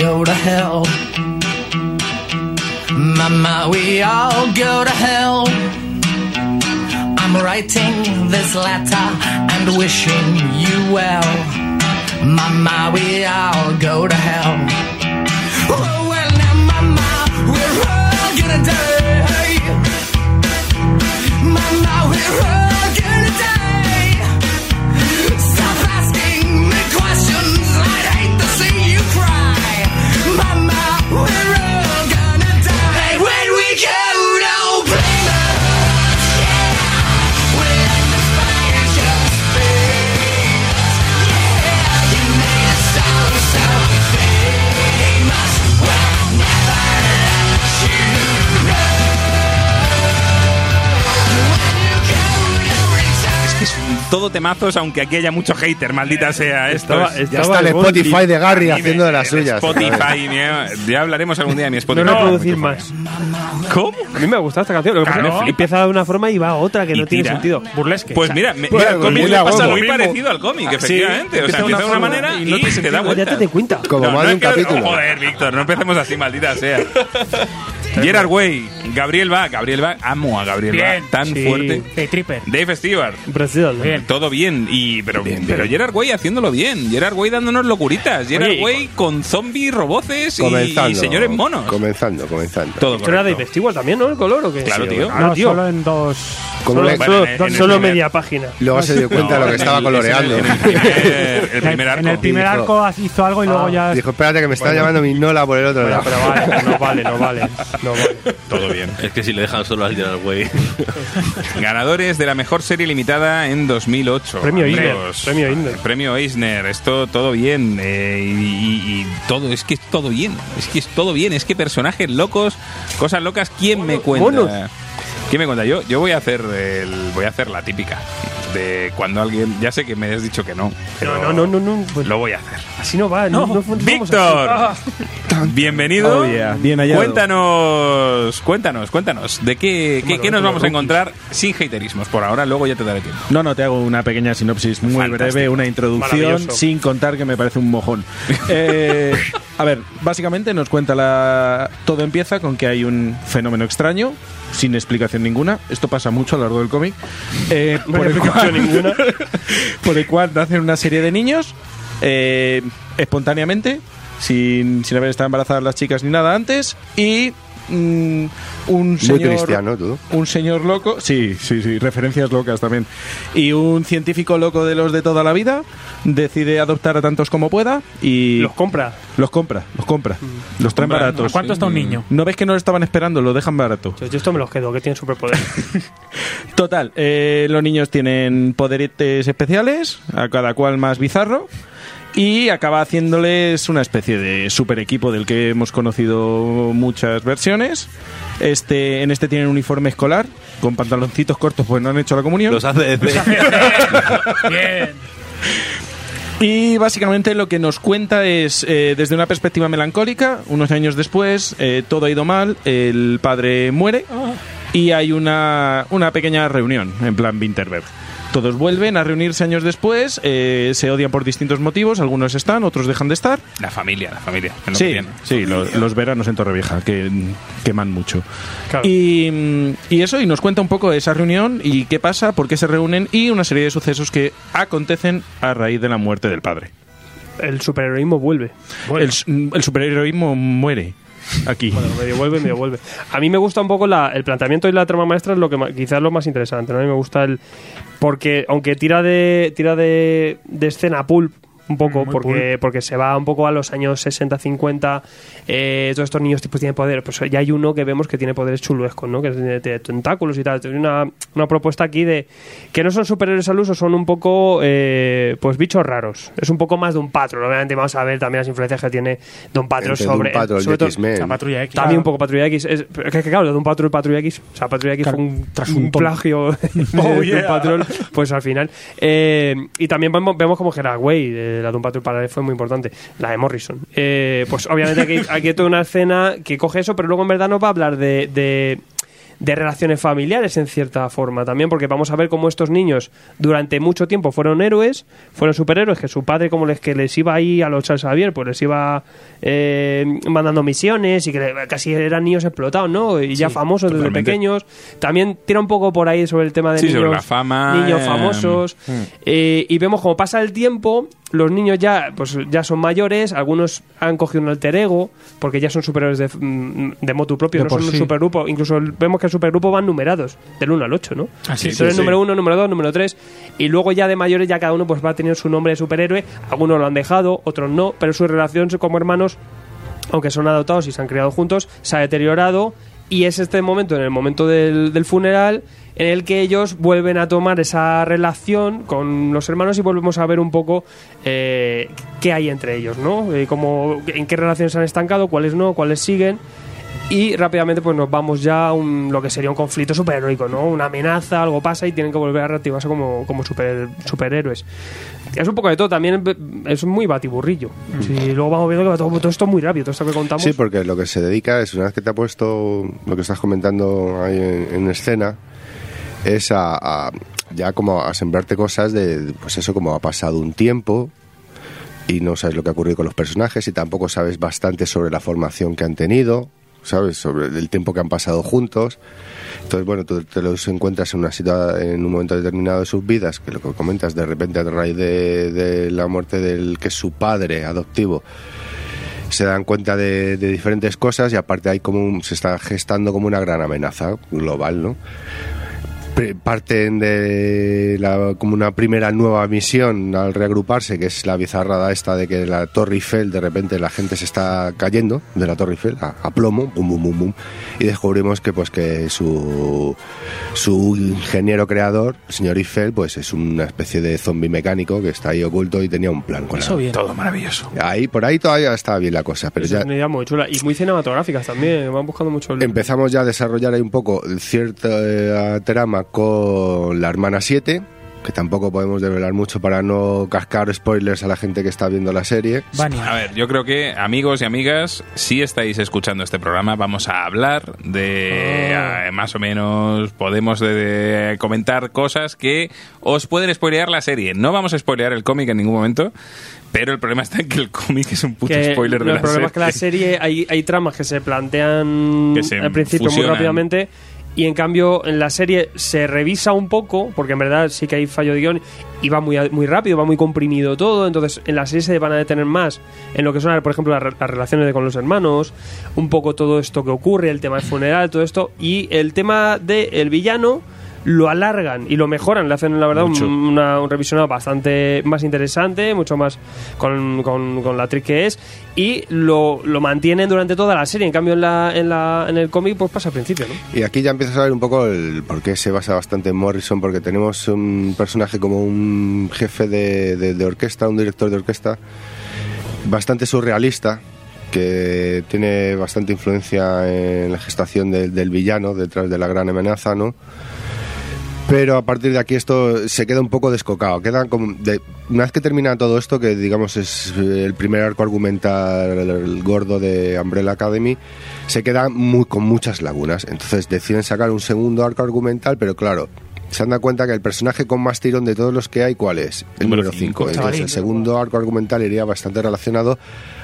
Go to hell. Mama, we all go to hell. I'm writing this letter and wishing you well. Mama, we all go to hell. Oh, well, now, Mama, we're all gonna die. Mama, we're all todo temazos, aunque aquí haya mucho hater, maldita sea esto. Estaba- Es- Ya está el Spotify de Gary haciendo de las el suyas. Spotify, ya hablaremos algún día de mi Spotify. No reproducir más. ¿Cómo? A mí me gusta esta canción. Lo que pasa Claro. es que empieza de una forma y va a otra que Y no tiene tira. sentido. Burlesque. Pues mira, me- Pues, mira, el cómic muy le pasa muy parecido al cómic, efectivamente. o sea, empieza de una manera y, no tiene te da vuelta. Ya te cuenta. Como No, más no de un capítulo. Joder, Víctor, no empecemos así, maldita sea. Gerard Way, Gabriel Bach, Gabriel Bach, amo a Gabriel Bien, Bach, tan sí. fuerte. Hey, Tripper. Dave Stewart, Brasil. ¿no? Bien. todo bien, y pero, pero Gerard Way haciéndolo bien, Gerard Way dándonos locuritas, Gerard Oye, y- Way con zombies, roboces y, Comenzando. y señores monos. Comenzando, comenzando. todo ¿Esto era correcto. Dave Stewart también, no? ¿El color o qué? Claro, Sí, tío. Ah, No, tío. solo en dos. Como Solo, le- Bueno, solo- en el- en el solo primer- media página. Luego se dio cuenta de lo que estaba el- coloreando. En el primer, el primer arco. En el primer Dijo- arco hizo algo y luego ya. Dijo, espérate que me está llamando mi Nola por el otro Bueno, lado. pero vale, no vale, no vale. No vale. Todo bien. Es que si le dejan solo al Gerard Way. Ganadores de la mejor serie limitada en 2008. Premio Eisner, amigos. premio Eisner. Premio Eisner. Esto todo bien. eh, y, y- y todo, es que es todo bien. Es que es todo bien. Es que personajes locos, cosas locas. ¿Quién me cuenta? monos. ¿Quién me cuenta? Yo, yo voy a hacer el, voy a hacer la típica de cuando alguien. Ya sé que me has dicho que no. Pero No, no, no, no, no, pues- Lo voy a hacer. Así no va. No, no, no vamos Víctor, así. bienvenido. Oh, yeah. Bien hallado. Cuéntanos, cuéntanos, cuéntanos. ¿De qué, qué, qué nos vamos a encontrar sin haterismos? Por ahora, luego ya te daré tiempo. No, no, te hago una pequeña sinopsis muy Fantástico. breve, una introducción, sin contar que me parece un mojón. Eh, a ver, básicamente nos cuenta la... Todo empieza con que hay un fenómeno extraño, sin explicación ninguna. Esto pasa mucho a lo largo del cómic. Eh, No por, el cual, ninguna. por el cual nacen una serie de niños eh, espontáneamente, sin, sin haber estado embarazadas las chicas ni nada antes, y mm, un Muy señor cristiano, tú. un señor loco, sí, sí, sí, referencias locas también. Y un científico loco de los de toda la vida decide adoptar a tantos como pueda y Los compra. los compra, los compra, los traen baratos. ¿A cuánto está un niño? ¿No ves que no lo estaban esperando? Lo dejan barato. Yo, yo esto me los quedo, que tienen superpoder. Total, eh, los niños tienen poderetes especiales, a cada cual más bizarro. Y acaba haciéndoles una especie de super equipo del que hemos conocido muchas versiones. Este, en este tienen uniforme escolar, con pantaloncitos cortos, pues no han hecho la comunión. Los hace Bien. Y básicamente lo que nos cuenta es, eh, desde una perspectiva melancólica, unos años después, eh, todo ha ido mal, el padre muere y hay una, una pequeña reunión, en plan Winterberg. Todos vuelven a reunirse años después, eh, se odian por distintos motivos, algunos están, otros dejan de estar. La familia, la familia. lo que Sí, tiene. sí, lo- los veranos en Torrevieja, que queman mucho. Claro. Y, y eso, y nos cuenta un poco de esa reunión y qué pasa, por qué se reúnen y una serie de sucesos que acontecen a raíz de la muerte del padre. El superheroísmo vuelve. El, el superheroísmo muere aquí. Bueno, medio vuelve, medio vuelve. A mí me gusta un poco la- el planteamiento y la trama maestra, es lo que quizás lo más interesante. ¿no? A mí me gusta el. Porque, aunque tira de tira de escena pulp, un poco, Muy porque, porque se va un poco a los años 60-50. Eh, todos estos niños tipos tienen poderes. Pues ya hay uno que vemos que tiene poderes chuluescos, ¿no? Que tiene, tiene tentáculos y tal. Tiene una, una propuesta aquí de que no son superhéroes al uso, son un poco eh, pues bichos raros. Es un poco más de un patrón. Obviamente vamos a ver también las influencias que tiene Don Patrol Entre sobre. Doom Patrol sobre todo-. La patrulla X. también un poco Patrulla X. Es, es que, claro, de un Patrol y Patrulla X. O sea, Patrulla X Claro, fue un, tras un plagio de Oh, yeah. Patrol. Pues al final. Eh, y también vemos, vemos como Gerard Way, de la Doom Patrol para él fue muy importante. La de Morrison. Eh, pues obviamente aquí, aquí hay toda una escena que coge eso, pero luego en verdad no va a hablar de. de de relaciones familiares en cierta forma también, porque vamos a ver cómo estos niños durante mucho tiempo fueron héroes, fueron superhéroes, que su padre como les que les iba ahí a los Charles Xavier, pues les iba eh, mandando misiones y que casi eran niños explotados, ¿no? Y ya famosos desde pequeños. También tira un poco por ahí sobre el tema de Sí, niños, sobre la fama, niños eh, famosos. Eh, y vemos como pasa el tiempo, los niños ya, pues, ya son mayores, algunos han cogido un alter ego, porque ya son superhéroes de, mm, de motu propio, De no son un sí. supergrupo. Incluso vemos que el supergrupo van numerados, del 1 al 8, ¿no? Así es. Entonces, sí, número sí. 1, número 2, número 3. Y luego ya de mayores, ya cada uno pues va a tener su nombre de superhéroe. Algunos lo han dejado, otros no, pero su relación como hermanos aunque son adoptados y se han criado juntos, se ha deteriorado y es este momento, en el momento del, funeral, en el que ellos vuelven a tomar esa relación con los hermanos y volvemos a ver un poco eh, qué hay entre ellos, ¿no? Eh, cómo- en qué relaciones han estancado, cuáles no, cuáles siguen. Y rápidamente pues nos vamos ya a un- lo que sería un conflicto superheroico, ¿no? Una amenaza, algo pasa y tienen que volver a reactivarse como, como super- superhéroes. Es un poco de todo, también es muy batiburrillo. Sí, luego vamos viendo que va todo, todo esto es muy rápido, todo esto que contamos. Sí, porque lo que se dedica es, una vez que te ha puesto lo que estás comentando ahí en, en escena, es a, a- ya como a sembrarte cosas de, pues eso, como ha pasado un tiempo y no sabes lo que ha ocurrido con los personajes y tampoco sabes bastante sobre la formación que han tenido, ¿sabes? Sobre el tiempo que han pasado juntos. Entonces, bueno, tú te los encuentras en una situa- en un momento determinado de sus vidas, que lo que comentas de repente a raíz de, la muerte del que es su padre adoptivo, se dan cuenta de, de diferentes cosas y aparte hay como un- se está gestando como una gran amenaza global, ¿no? Parten de la, como una primera nueva misión al reagruparse, que es la bizarrada esta de que la Torre Eiffel, de repente la gente se está cayendo de la Torre Eiffel a, a plomo, bum, bum, bum, bum, y descubrimos que pues que su, su ingeniero creador, el señor Eiffel, pues es una especie de zombie mecánico que está ahí oculto y tenía un plan con la, Eso bien. Todo maravilloso. Ahí, por ahí todavía estaba bien la cosa, pero ya es una idea muy chula y muy cinematográficas también, van buscando mucho el... empezamos ya a desarrollar ahí un poco cierta eh, trama con la hermana 7, que tampoco podemos desvelar mucho para no cascar spoilers a la gente que está viendo la serie. Vania. A ver, yo creo que amigos y amigas, si estáis escuchando este programa, vamos a hablar de Ah. eh, más o menos podemos de- de comentar cosas que os pueden spoilear la serie. No vamos a spoilear el cómic en ningún momento, pero el problema está en que el cómic es un puto que spoiler de la el problema es que la serie. serie hay, hay tramas que se plantean Que se al principio muy fusionan. rápidamente y en cambio en la serie se revisa un poco porque en verdad sí que hay fallo de guion y va muy, muy rápido, va muy comprimido todo. Entonces en la serie se van a detener más en lo que son por ejemplo las, re- las relaciones de- con los hermanos un poco todo esto que ocurre el tema del funeral, todo esto y el tema del villano lo alargan y lo mejoran, le hacen la verdad un, una- un revisionado bastante más interesante, mucho más con, con, con la actriz que es, y lo, lo mantienen durante toda la serie. En cambio, en, la, en, la, en el cómic, pues pasa al principio, ¿no? Y aquí ya empiezas a ver un poco el por qué se basa bastante en Morrison, porque tenemos un personaje como un jefe de, de- de orquesta, un director de orquesta, bastante surrealista, que tiene bastante influencia en la gestación del- del villano detrás de la gran amenaza, ¿no? Pero a partir de aquí esto se queda un poco descocado. Queda como de- una vez que termina todo esto, que digamos es eh, el primer arco argumental el, gordo de Umbrella Academy, se queda muy, con muchas lagunas. Entonces deciden sacar un segundo arco argumental, pero claro, se han dado cuenta que el personaje con más tirón de todos los que hay, ¿cuál es? El Número número 5. cinco, Entonces chavalín. el segundo arco argumental iría bastante relacionado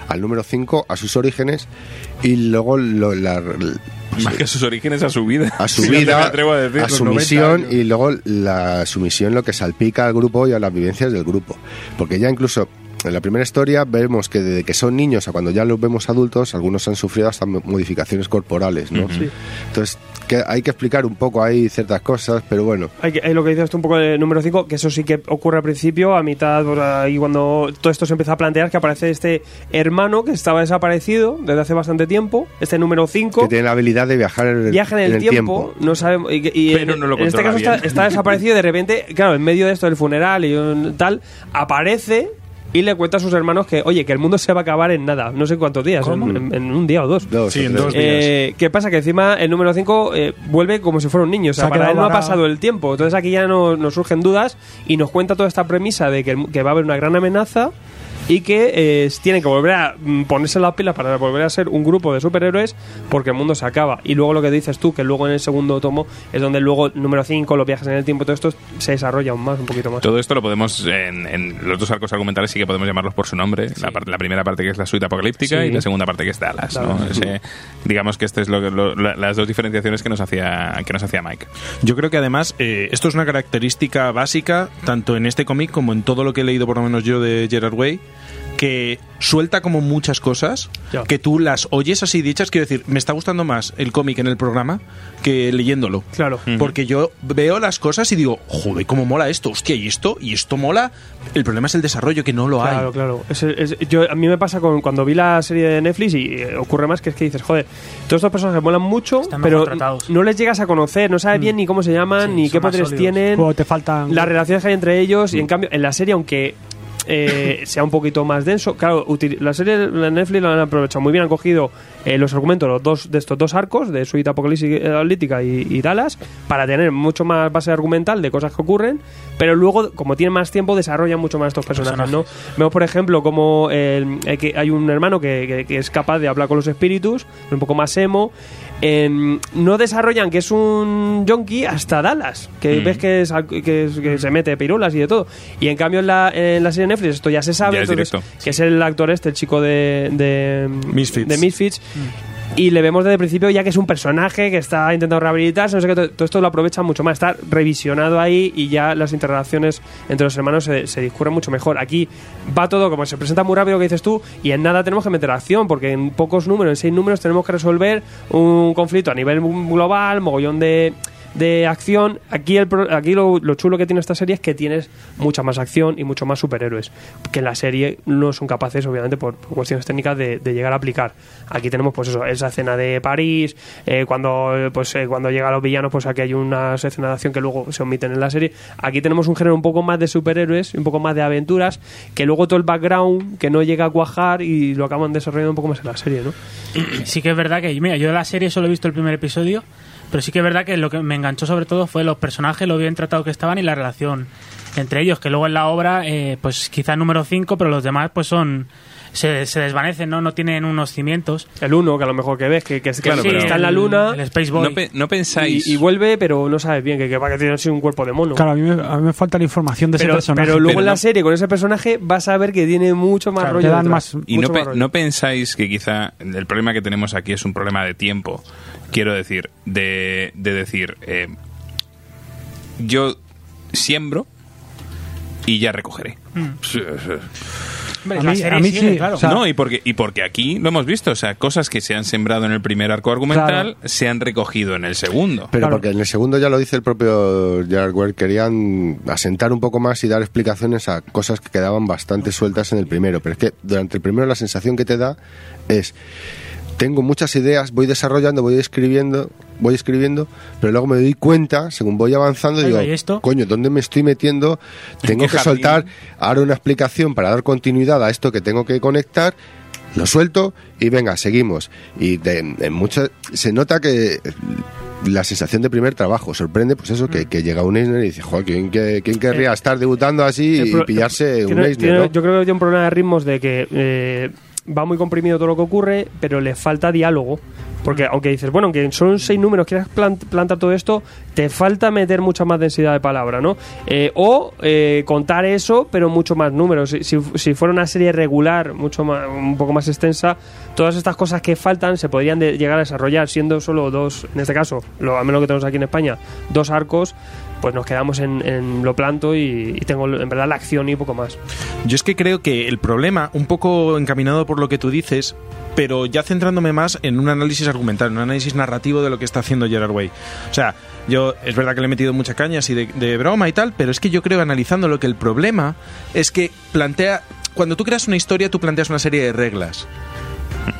al número 5, a sus orígenes, y luego lo- la, Más que a sus orígenes, a su vida. a su Si vida, a, decir, a su 90 misión y luego la sumisión lo que salpica al grupo y a las vivencias del grupo. Porque ya incluso en la primera historia vemos que desde que son niños a cuando ya los vemos adultos, algunos han sufrido hasta modificaciones corporales, ¿no? Entonces que hay que explicar un poco ahí ciertas cosas, pero bueno. Hay, que- hay lo que dices tú un poco de número 5, que eso sí que ocurre al principio, a mitad, ahí cuando todo esto se empieza a plantear, que aparece este hermano que estaba desaparecido desde hace bastante tiempo, este número 5. Que tiene la habilidad de viajar en el, viaja en el, tiempo, no sabemos y, y Pero en, no lo en este caso está, está desaparecido y de repente claro en medio de esto del funeral y un tal aparece y le cuenta a sus hermanos que oye que el mundo se va a acabar en nada no sé cuántos días en, en un día o dos Dos Sí, o en tres. dos eh, ¿Qué pasa? Que encima el número 5 vuelve como si fuera un niño. O sea, Se para él no ha pasado el tiempo. Entonces aquí ya no- nos surgen dudas y nos cuenta toda esta premisa de que va a haber una gran amenaza y que eh, tienen que volver a mm, ponerse las pilas para volver a ser un grupo de superhéroes porque el mundo se acaba. Y luego lo que dices tú, que luego en el segundo tomo es donde luego número 5, los viajes en el tiempo, todo esto se desarrolla aún más, un poquito más. Todo esto lo podemos, en, en los dos arcos argumentales sí que podemos llamarlos por su nombre. La, par- la primera parte que es la suite apocalíptica Sí. y la segunda parte que es Dallas. ¿no? Dallas. Ese- digamos que este es lo, lo- la- las dos diferenciaciones que nos hacía que nos hacía Mike. Yo creo que además eh, esto es una característica básica tanto en este cómic como en todo lo que he leído por lo menos yo de Gerard Way que suelta como muchas cosas Ya. que tú las oyes así dichas quiero decir me está gustando más el cómic en el programa que leyéndolo Claro. porque yo veo las cosas y digo joder cómo mola esto hostia y esto y esto mola el problema es el desarrollo que no lo hay Claro, claro. Es- es- yo, a mí me pasa con, cuando vi la serie de Netflix y eh, ocurre más que es que dices, joder, todos estos personajes molan mucho, Están pero tratados. no les llegas a conocer, no sabes bien ni cómo se llaman, Sí, ni qué poderes sólidos. tienen, Luego te faltan- las relaciones que hay entre ellos, Mm. y en cambio, en la serie, aunque eh, sea un poquito más denso, claro, la serie de Netflix lo han aprovechado muy bien, han cogido eh, los argumentos los dos, de estos dos arcos, de Suite Apocalíptica y, y Dallas, para tener mucho más base argumental de cosas que ocurren, pero luego, como tienen más tiempo, desarrollan mucho más estos personajes, ¿no? Vemos, por ejemplo, como eh, que hay un hermano que, que- que es capaz de hablar con los espíritus, un poco más emo. Em, no desarrollan que es un yonki hasta Dallas, que Mm. ves que, es al- que, es- que se mete pirulas y de todo. Y en cambio en la, en la serie Netflix esto ya se sabe, Ya es entonces, directo. que es el actor este, el chico de, de Misfits. de Misfits. Y le vemos desde el principio ya que es un personaje que está intentando rehabilitarse, no sé qué, todo, esto lo aprovecha mucho más, está revisionado ahí y ya las interrelaciones entre los hermanos se, se discurren mucho mejor. Aquí va todo como se presenta muy rápido que dices tú y en nada tenemos que meter acción porque en pocos números, en seis números tenemos que resolver un conflicto a nivel global, mogollón de de acción, aquí, el, aquí lo, lo chulo que tiene esta serie es que tienes mucha más acción y mucho más superhéroes, que en la serie no son capaces, obviamente, por, cuestiones técnicas, de, llegar a aplicar. Aquí tenemos, pues eso, esa escena de París, eh, cuando pues eh, cuando llegan los villanos, pues aquí hay unas escenas de acción que luego se omiten en la serie. Aquí tenemos un género un poco más de superhéroes, un poco más de aventuras, que luego todo el background que no llega a cuajar y lo acaban desarrollando un poco más en la serie, ¿no? Sí que es verdad que, mira, yo de la serie solo he visto el primer episodio, pero sí que es verdad que lo que me enganchó sobre todo fue los personajes, lo bien tratados que estaban y la relación entre ellos, que luego en la obra, eh, pues quizá número 5, pero los demás pues son... Se, se desvanecen, ¿no? No tienen unos cimientos. El uno, que a lo mejor que ves, que, que, que Claro, pero- está en la luna. El Space Boy. No, pe- no pensáis y, y vuelve, pero no sabes bien que, que va que tiene así un cuerpo de mono. Claro, a mí, me, a mí me falta la información de ese personaje. pero luego Pero en la serie con ese personaje vas a ver que tiene mucho más Claro, rollo. te dan más- Y no, más pe- rollo. no pensáis que quizá el problema que tenemos aquí es un problema de tiempo. Quiero decir, de, de decir, eh, yo siembro y ya recogeré. Sí, sí. Hombre, A mí- serie a mí sigue, sí, claro. o sea- no, y porque, y porque aquí lo hemos visto, o sea, cosas que se han sembrado en el primer arco argumental Claro. se han recogido en el segundo. Pero Claro. porque en el segundo ya lo dice el propio Gerard querían asentar un poco más y dar explicaciones a cosas que quedaban bastante sueltas en el primero. Pero es que durante el primero la sensación que te da es tengo muchas ideas, voy desarrollando, voy escribiendo, voy escribiendo, pero luego me doy cuenta, según voy avanzando, Oiga, digo, ¿y esto? coño, ¿dónde me estoy metiendo? Tengo qué que jardín? soltar ahora una explicación para dar continuidad a esto que tengo que conectar. Lo suelto y venga, seguimos. Y de, en muchas se nota que la sensación de primer trabajo sorprende, pues eso, Mm. que, que llega un Eisner y dice, joder, ¿quién, que- quién querría estar debutando así y pillarse un Eisner? Yo creo que tiene un problema de ritmos de que eh, va muy comprimido todo lo que ocurre, pero le falta diálogo. Porque aunque dices, bueno, aunque son seis números, quieras plant- plantar todo esto, te falta meter mucha más densidad de palabra, ¿no? Eh, o eh, contar eso, pero mucho más números. Si, si- si fuera una serie regular, mucho más, un poco más extensa, todas estas cosas que faltan se podrían de- llegar a desarrollar siendo solo dos, en este caso, lo, al menos que tenemos aquí en España, dos arcos, pues nos quedamos en, en lo planto y, y tengo en verdad la acción y poco más. Yo es que creo que el problema, un poco encaminado por lo que tú dices, pero ya centrándome más en un análisis argumental, un análisis narrativo de lo que está haciendo Gerard Way. O sea, yo es verdad que le he metido mucha caña así de, de broma y tal, pero es que yo creo analizando lo que el problema es que plantea, cuando tú creas una historia, tú planteas una serie de reglas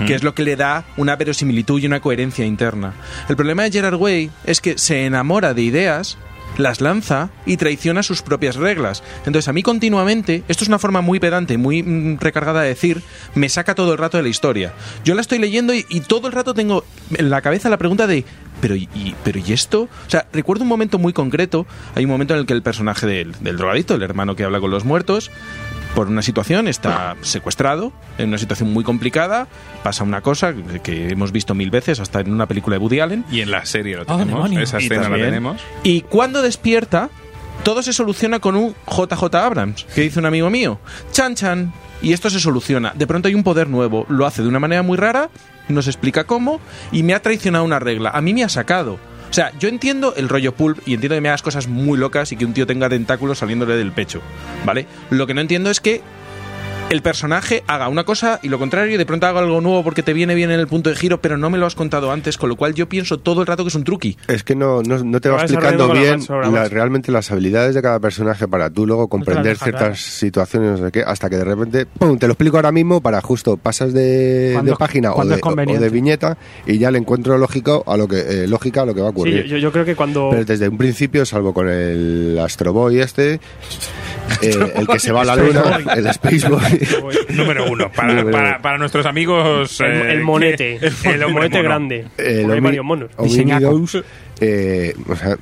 que es lo que le da una verosimilitud y una coherencia interna. El problema de Gerard Way es que se enamora de ideas, las lanza y traiciona sus propias reglas. Entonces a mí continuamente, esto es una forma muy pedante, muy mm, recargada de decir, me saca todo el rato de la historia. Yo la estoy leyendo y, todo el rato tengo en la cabeza la pregunta de, pero y- pero ¿y esto? O sea, recuerdo un momento muy concreto. Hay un momento en el que el personaje del, del drogadicto, el hermano que habla con los muertos, por una situación está secuestrado, en una situación muy complicada, pasa una cosa que, hemos visto mil veces, hasta en una película de Woody Allen, Y en la serie lo Ah, tenemos. demonio. Esa escena la tenemos. Y cuando despierta, todo se soluciona con un JJ Abrams, que dice un amigo mío. Chan chan. Y esto se soluciona. De pronto hay un poder nuevo. Lo hace de una manera muy rara, nos explica cómo, y me ha traicionado una regla. A mí me ha sacado. O sea, yo entiendo el rollo pulp y entiendo que me hagas cosas muy locas y que un tío tenga tentáculos saliéndole del pecho. ¿Vale? Lo que no entiendo es que el personaje haga una cosa y lo contrario y de pronto haga algo nuevo porque te viene bien en el punto de giro, pero no me lo has contado antes, con lo cual yo pienso todo el rato que es un truqui. Es que no, no, no te va explicando la bien la la- realmente las habilidades de cada personaje para tú luego comprender deja ciertas situaciones, no sé qué, hasta que de repente, ¡pum! te lo explico ahora mismo para justo pasas de, página o de, o viñeta y ya le encuentro lógico a lo que, eh, lógica a lo que va a Sí, ocurrir. yo, yo creo que cuando. Pero desde un principio, salvo con el Astro Boy este, eh, el que se va a la luna, el Space Boy. Número uno. Para, Número para, uno. para nuestros amigos. el, eh, el monete. que- el, monete mono. grande. el Porque hay varios monos. Hominidos, eh, o sea,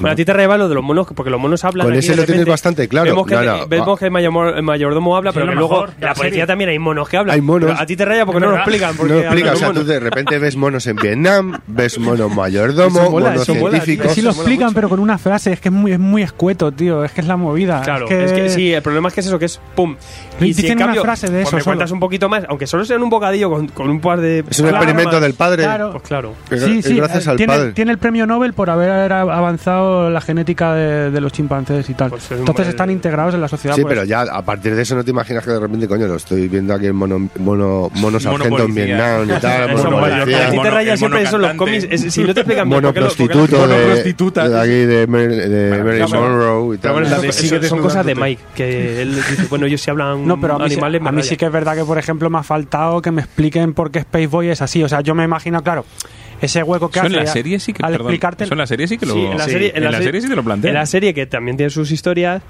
Bueno, a ti te reba lo de los monos, porque los monos hablan. Con aquí ese lo tienes bastante claro. Vemos que, No, no, vemos va. que el, el mayordomo habla, Sí, pero que luego en la policía también hay monos que hablan. Hay monos. Pero a ti te raya porque no lo explican. Porque No hablan explica, o sea, tú de repente ves monos en Vietnam, ves monos mayordomo, Eso mola, monos mola, científicos. Sí lo explican, mucho. pero con una frase. Es que es muy, es muy escueto, tío. Es que es la movida. Claro, es que, es que sí, el problema es que es eso, que es pum. Y si Dicen en una cambio frase de pues eso me cuentas solo. un poquito más, aunque solo sea en un bocadillo con, con un par de. Es un experimento del padre. Claro. Pues claro. Sí, sí, gracias eh, al padre. tiene el premio Nobel por haber avanzado la genética de, de los chimpancés y tal. Pues es Entonces están integrados en la sociedad. Sí, pues. pero ya a partir de eso no te imaginas que de repente, coño, lo estoy viendo aquí en mono, mono, mono sargento en. Vietnam y tal, Eso mono policía, A ti te mono- el siempre mono eso los cómics. es- si no te explican bien mono prostituto mono de, prostituta. de aquí de, de Maravilloso. Monroe y tal. son cosas de. Mike, que él dice, bueno, ellos sí hablan No, pero a mí, a sí que es verdad que, por ejemplo, me ha faltado que me expliquen por qué Space Boy es así. O sea, yo me imagino, claro, ese hueco que hace en la serie sí que. al perdón, explicarte eso en la serie sí que lo. Sí, en la serie, en la serie sí te lo plantean. En la serie, que también tiene sus historias,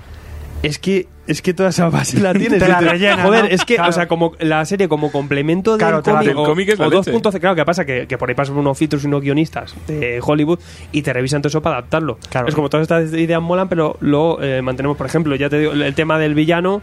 es que es que toda esa base la tienes. Te la Dices, rellenan, Joder, ¿no? es que, Claro. o sea, como la serie como complemento del Claro, cómic, o, cómic es la o dos puntos, claro, que pasa que, que por ahí pasan unos filtros y unos guionistas de Hollywood y te revisan todo eso para adaptarlo. Claro. Es como todas estas ideas molan, pero lo eh, mantenemos, por ejemplo, ya te digo, el tema del villano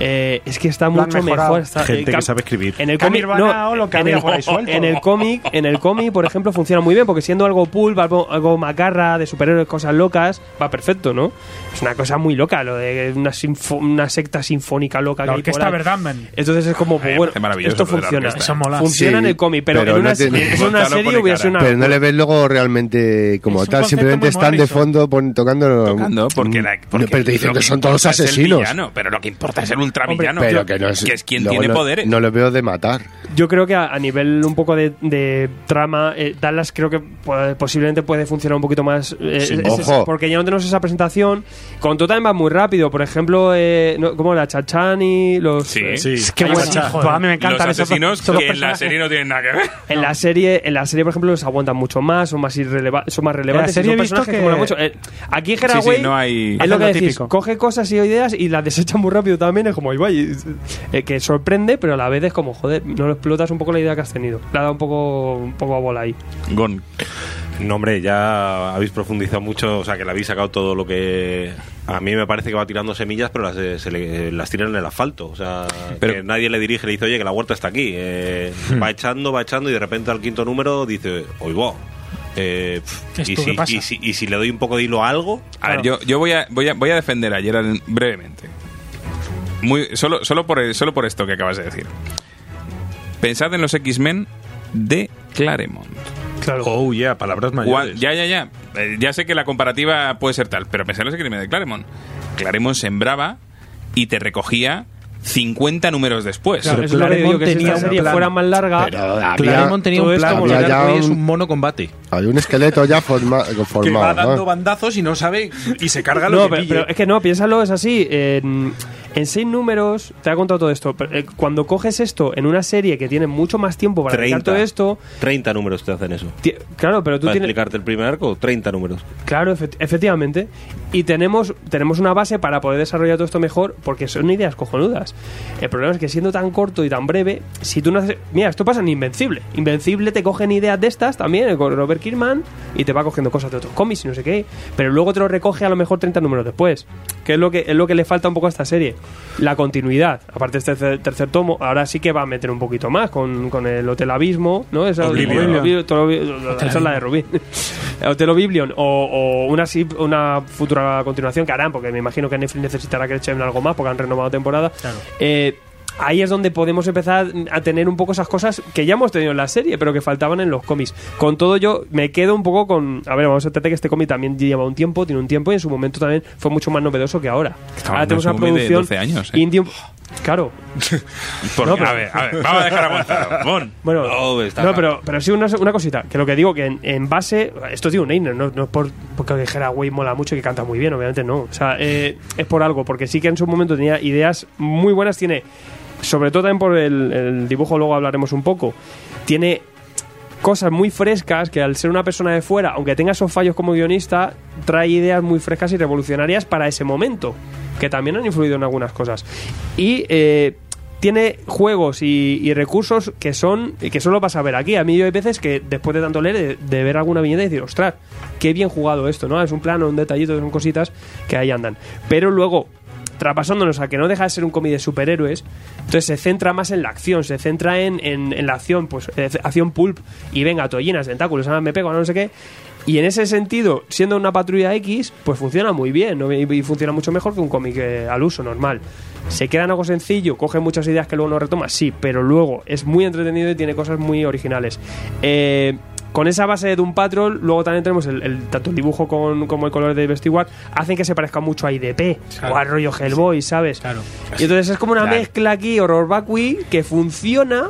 eh, es que está mucho mejor. Está, Gente eh, que sabe escribir. En el cómic, no, lo que en el, por ahí en el cómic, en el cómic, por ejemplo, funciona muy bien porque siendo algo pulp, algo, algo macarra, de superhéroes, cosas locas, va perfecto, ¿no? Es una cosa muy loca, lo de una, sinfo- una secta sinfónica loca. La que orquesta ahí. Verdammen. Entonces es como, bueno, maravilloso esto funciona. Eso mola. Funciona Sí, en el cómic, pero, pero en no una, tiene- en una serie hubiera sido una... Pero no le ves luego realmente como Es tal, simplemente están de fondo pon- tocando. Tocando, porque, la, porque pero te dicen que son todos es asesinos. villano, pero lo que importa es el ultravillano. Pero que no es, que es quien tiene no- poderes. No lo veo de matar. Yo creo que a, a nivel un poco de, de trama, eh, Dallas creo que puede- posiblemente puede funcionar un poquito más. eh, Sí, es- es- ojo. porque ya no tenemos esa presentación. Con todo también va muy rápido. Por ejemplo, eh, no, como la Chachán y los. Sí. eh, Sí, Qué bueno. a mí me encantan los asesinos esos que en la serie no tienen nada que ver. En la serie, en la serie, por ejemplo, los aguantan mucho más, son más irreleva- son más relevantes. y serie son he visto que, que- mucho. Eh, aquí en Sí, no hay- es lo que decís, coge cosas y ideas y las desecha muy rápido también, es como ahí va, y, eh, que sorprende, pero a la vez es como, joder, no lo explotas un poco la idea que has tenido. Le ha dado un poco, un poco a bola ahí. Gon. No, hombre, ya habéis profundizado mucho, o sea, que le habéis sacado todo lo que... A mí me parece que va tirando semillas, pero las, eh, se le- las tiran en el asfalto. O sea, Pero- que nadie le dirige, le dice, oye, que la huerta está aquí. Eh, Va echando, va echando y de repente al quinto número dice, oigo. Eh, pf, ¿Esto y, si, y, si, y si le doy un poco de hilo a algo, A ver, yo, yo voy, a, voy, a, voy a defender a Gerald brevemente. Muy, solo, solo, por, el- solo por esto que acabas de decir. Pensad en los X-Men de Claremont. Claro. Oh, yeah, palabras mayores. Ya, ya, ya. Eh, ya sé que la comparativa puede ser tal, pero pensad en los X-Men de Claremont. Claremont sembraba y te recogía 50 números después. Claro, Pero que Claremont que si tenía esta un serie plan. fuera más larga, Pero había, Claremont tenía un plan. como ya es un- mono combate. hay un esqueleto ya forma- Que formado. va dando ¿no? bandazos y no sabe y se carga lo No, que pero, es que no, piénsalo, es así. En seis números te ha contado todo esto. pero, eh, Cuando coges esto en una serie que tiene mucho más tiempo para explicar 30. todo esto, 30 números te hacen eso. claro, pero tú Para tienes... explicarte el primer arco, 30 números. Claro, efect- efectivamente. Y tenemos, tenemos una base para poder desarrollar todo esto mejor porque son ideas cojonudas. El problema es que siendo tan corto y tan breve, si tú no haces... Mira, esto pasa en Invencible. Invencible te cogen ideas de estas también, con Robert Kirkman, y te va cogiendo cosas de otros cómics y no sé qué. Pero luego te lo recoge a lo mejor 30 números después. Que es lo que, es lo que le falta un poco a esta serie. La continuidad. Aparte de este tercer, tercer tomo, ahora sí que va a meter un poquito más con, con el Hotel Abismo, ¿no? Esa, Oblivion. Oblivion, todo lo- esa es la de Rubí. Hotel Oblivion o, o una, sí- una futura continuación que harán, porque me imagino que Netflix necesitará que echen algo más porque han renovado temporada. Eh, ahí es donde podemos empezar a tener un poco esas cosas que ya hemos tenido en la serie, pero que faltaban en los cómics. Con todo yo me quedo un poco con... A ver, vamos a entender que este cómic también lleva un tiempo, tiene un tiempo y en su momento también fue mucho más novedoso que ahora. Ahora tenemos una un cómic de producción 12 años, ¿eh? indie- Claro, Porque, No, pero- a ver, a ver, vamos a dejar a Gonzalo. Bon. Bueno, Oh, no, pero, pero sí una, una cosita, que lo que digo que en, en base, esto digo Neiner, no, no es por, porque dijera Way mola mucho y que canta muy bien, obviamente no, o sea, eh, es por algo, porque sí que en su momento tenía ideas muy buenas, tiene, sobre todo también por el, dibujo, luego hablaremos un poco, tiene cosas muy frescas que al ser una persona de fuera, aunque tenga esos fallos como guionista, trae ideas muy frescas y revolucionarias para ese momento, que también han influido en algunas cosas. Y eh, tiene juegos y, y recursos que son que solo vas a ver aquí. A mí yo hay veces que después de tanto leer, de, de ver alguna viñeta y decir, ostras, qué bien jugado esto, ¿no? Es un plano, un detallito, son cositas que ahí andan. Pero luego traspasándonos a que no deja de ser un cómic de superhéroes, entonces se centra más en la acción, se centra en, en- la acción, pues eh, acción pulp, y venga, tollinas, tentáculos, ah, me pego, no sé qué. Y en ese sentido, siendo una patrulla X, pues funciona muy bien ¿no? y, y funciona mucho mejor que un cómic eh, al uso normal. Se queda en algo sencillo, coge muchas ideas que luego no retoma, sí, pero luego es muy entretenido y tiene cosas muy originales. Eh, con esa base de Doom Patrol, luego también tenemos el, el- tanto el dibujo con- como el color de Stewart, hacen que se parezca mucho a IDP o a rollo Hellboy, ¿sabes? Y entonces es como una Claro. mezcla aquí, horror vacui, que funciona.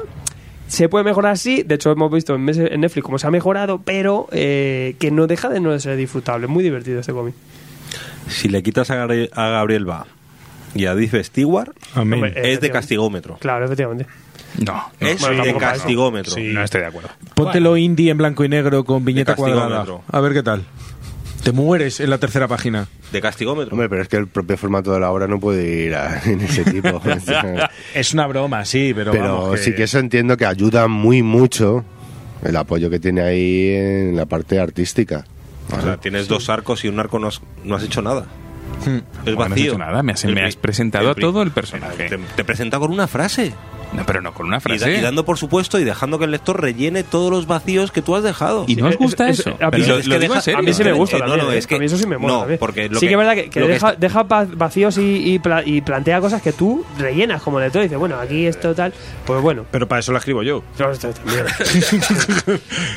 Se puede mejorar así, de hecho hemos visto en, Netflix cómo se ha mejorado, pero eh, que no deja de no ser disfrutable. Muy divertido este cómic. Si le quitas a, Gabri- a Gabriel Va y a Diff Stewart, es de castigómetro. Claro, efectivamente. No, no, Es bueno, de castigómetro. no estoy de acuerdo. Póntelo indie en blanco y negro con viñeta De cuadrada. castigómetro. A ver qué tal. Te mueres en la tercera página. De castigómetro. Hombre, pero es que el propio formato de la obra no puede ir a- en ese tipo. Es una broma, sí, pero, pero vamos, sí que eso entiendo que ayuda muy mucho el apoyo que tiene ahí en la parte artística. O sea, tienes dos arcos y un arco no has, no has hecho nada. Es que no has vacío. hecho nada, me has- El me has presentado a todo el personaje. Te, te presenta con una frase. No, pero no con una Y, da- frase. y dando por supuesto y dejando que el lector rellene todos los vacíos que tú has dejado. ¿Y no os gusta es- eso? a mí- Pero lo, es lo que digo en deja- serio. A mí sí me Eh, gusta eh, no, también, no, ¿eh? es que- a mí eso sí me mola no, también. porque lo sí que, que- es verdad que, lo deja, deja vacíos y, y pla- y plantea cosas que tú rellenas como lector y dices, bueno, aquí esto tal, pues bueno. Pero para eso la escribo yo.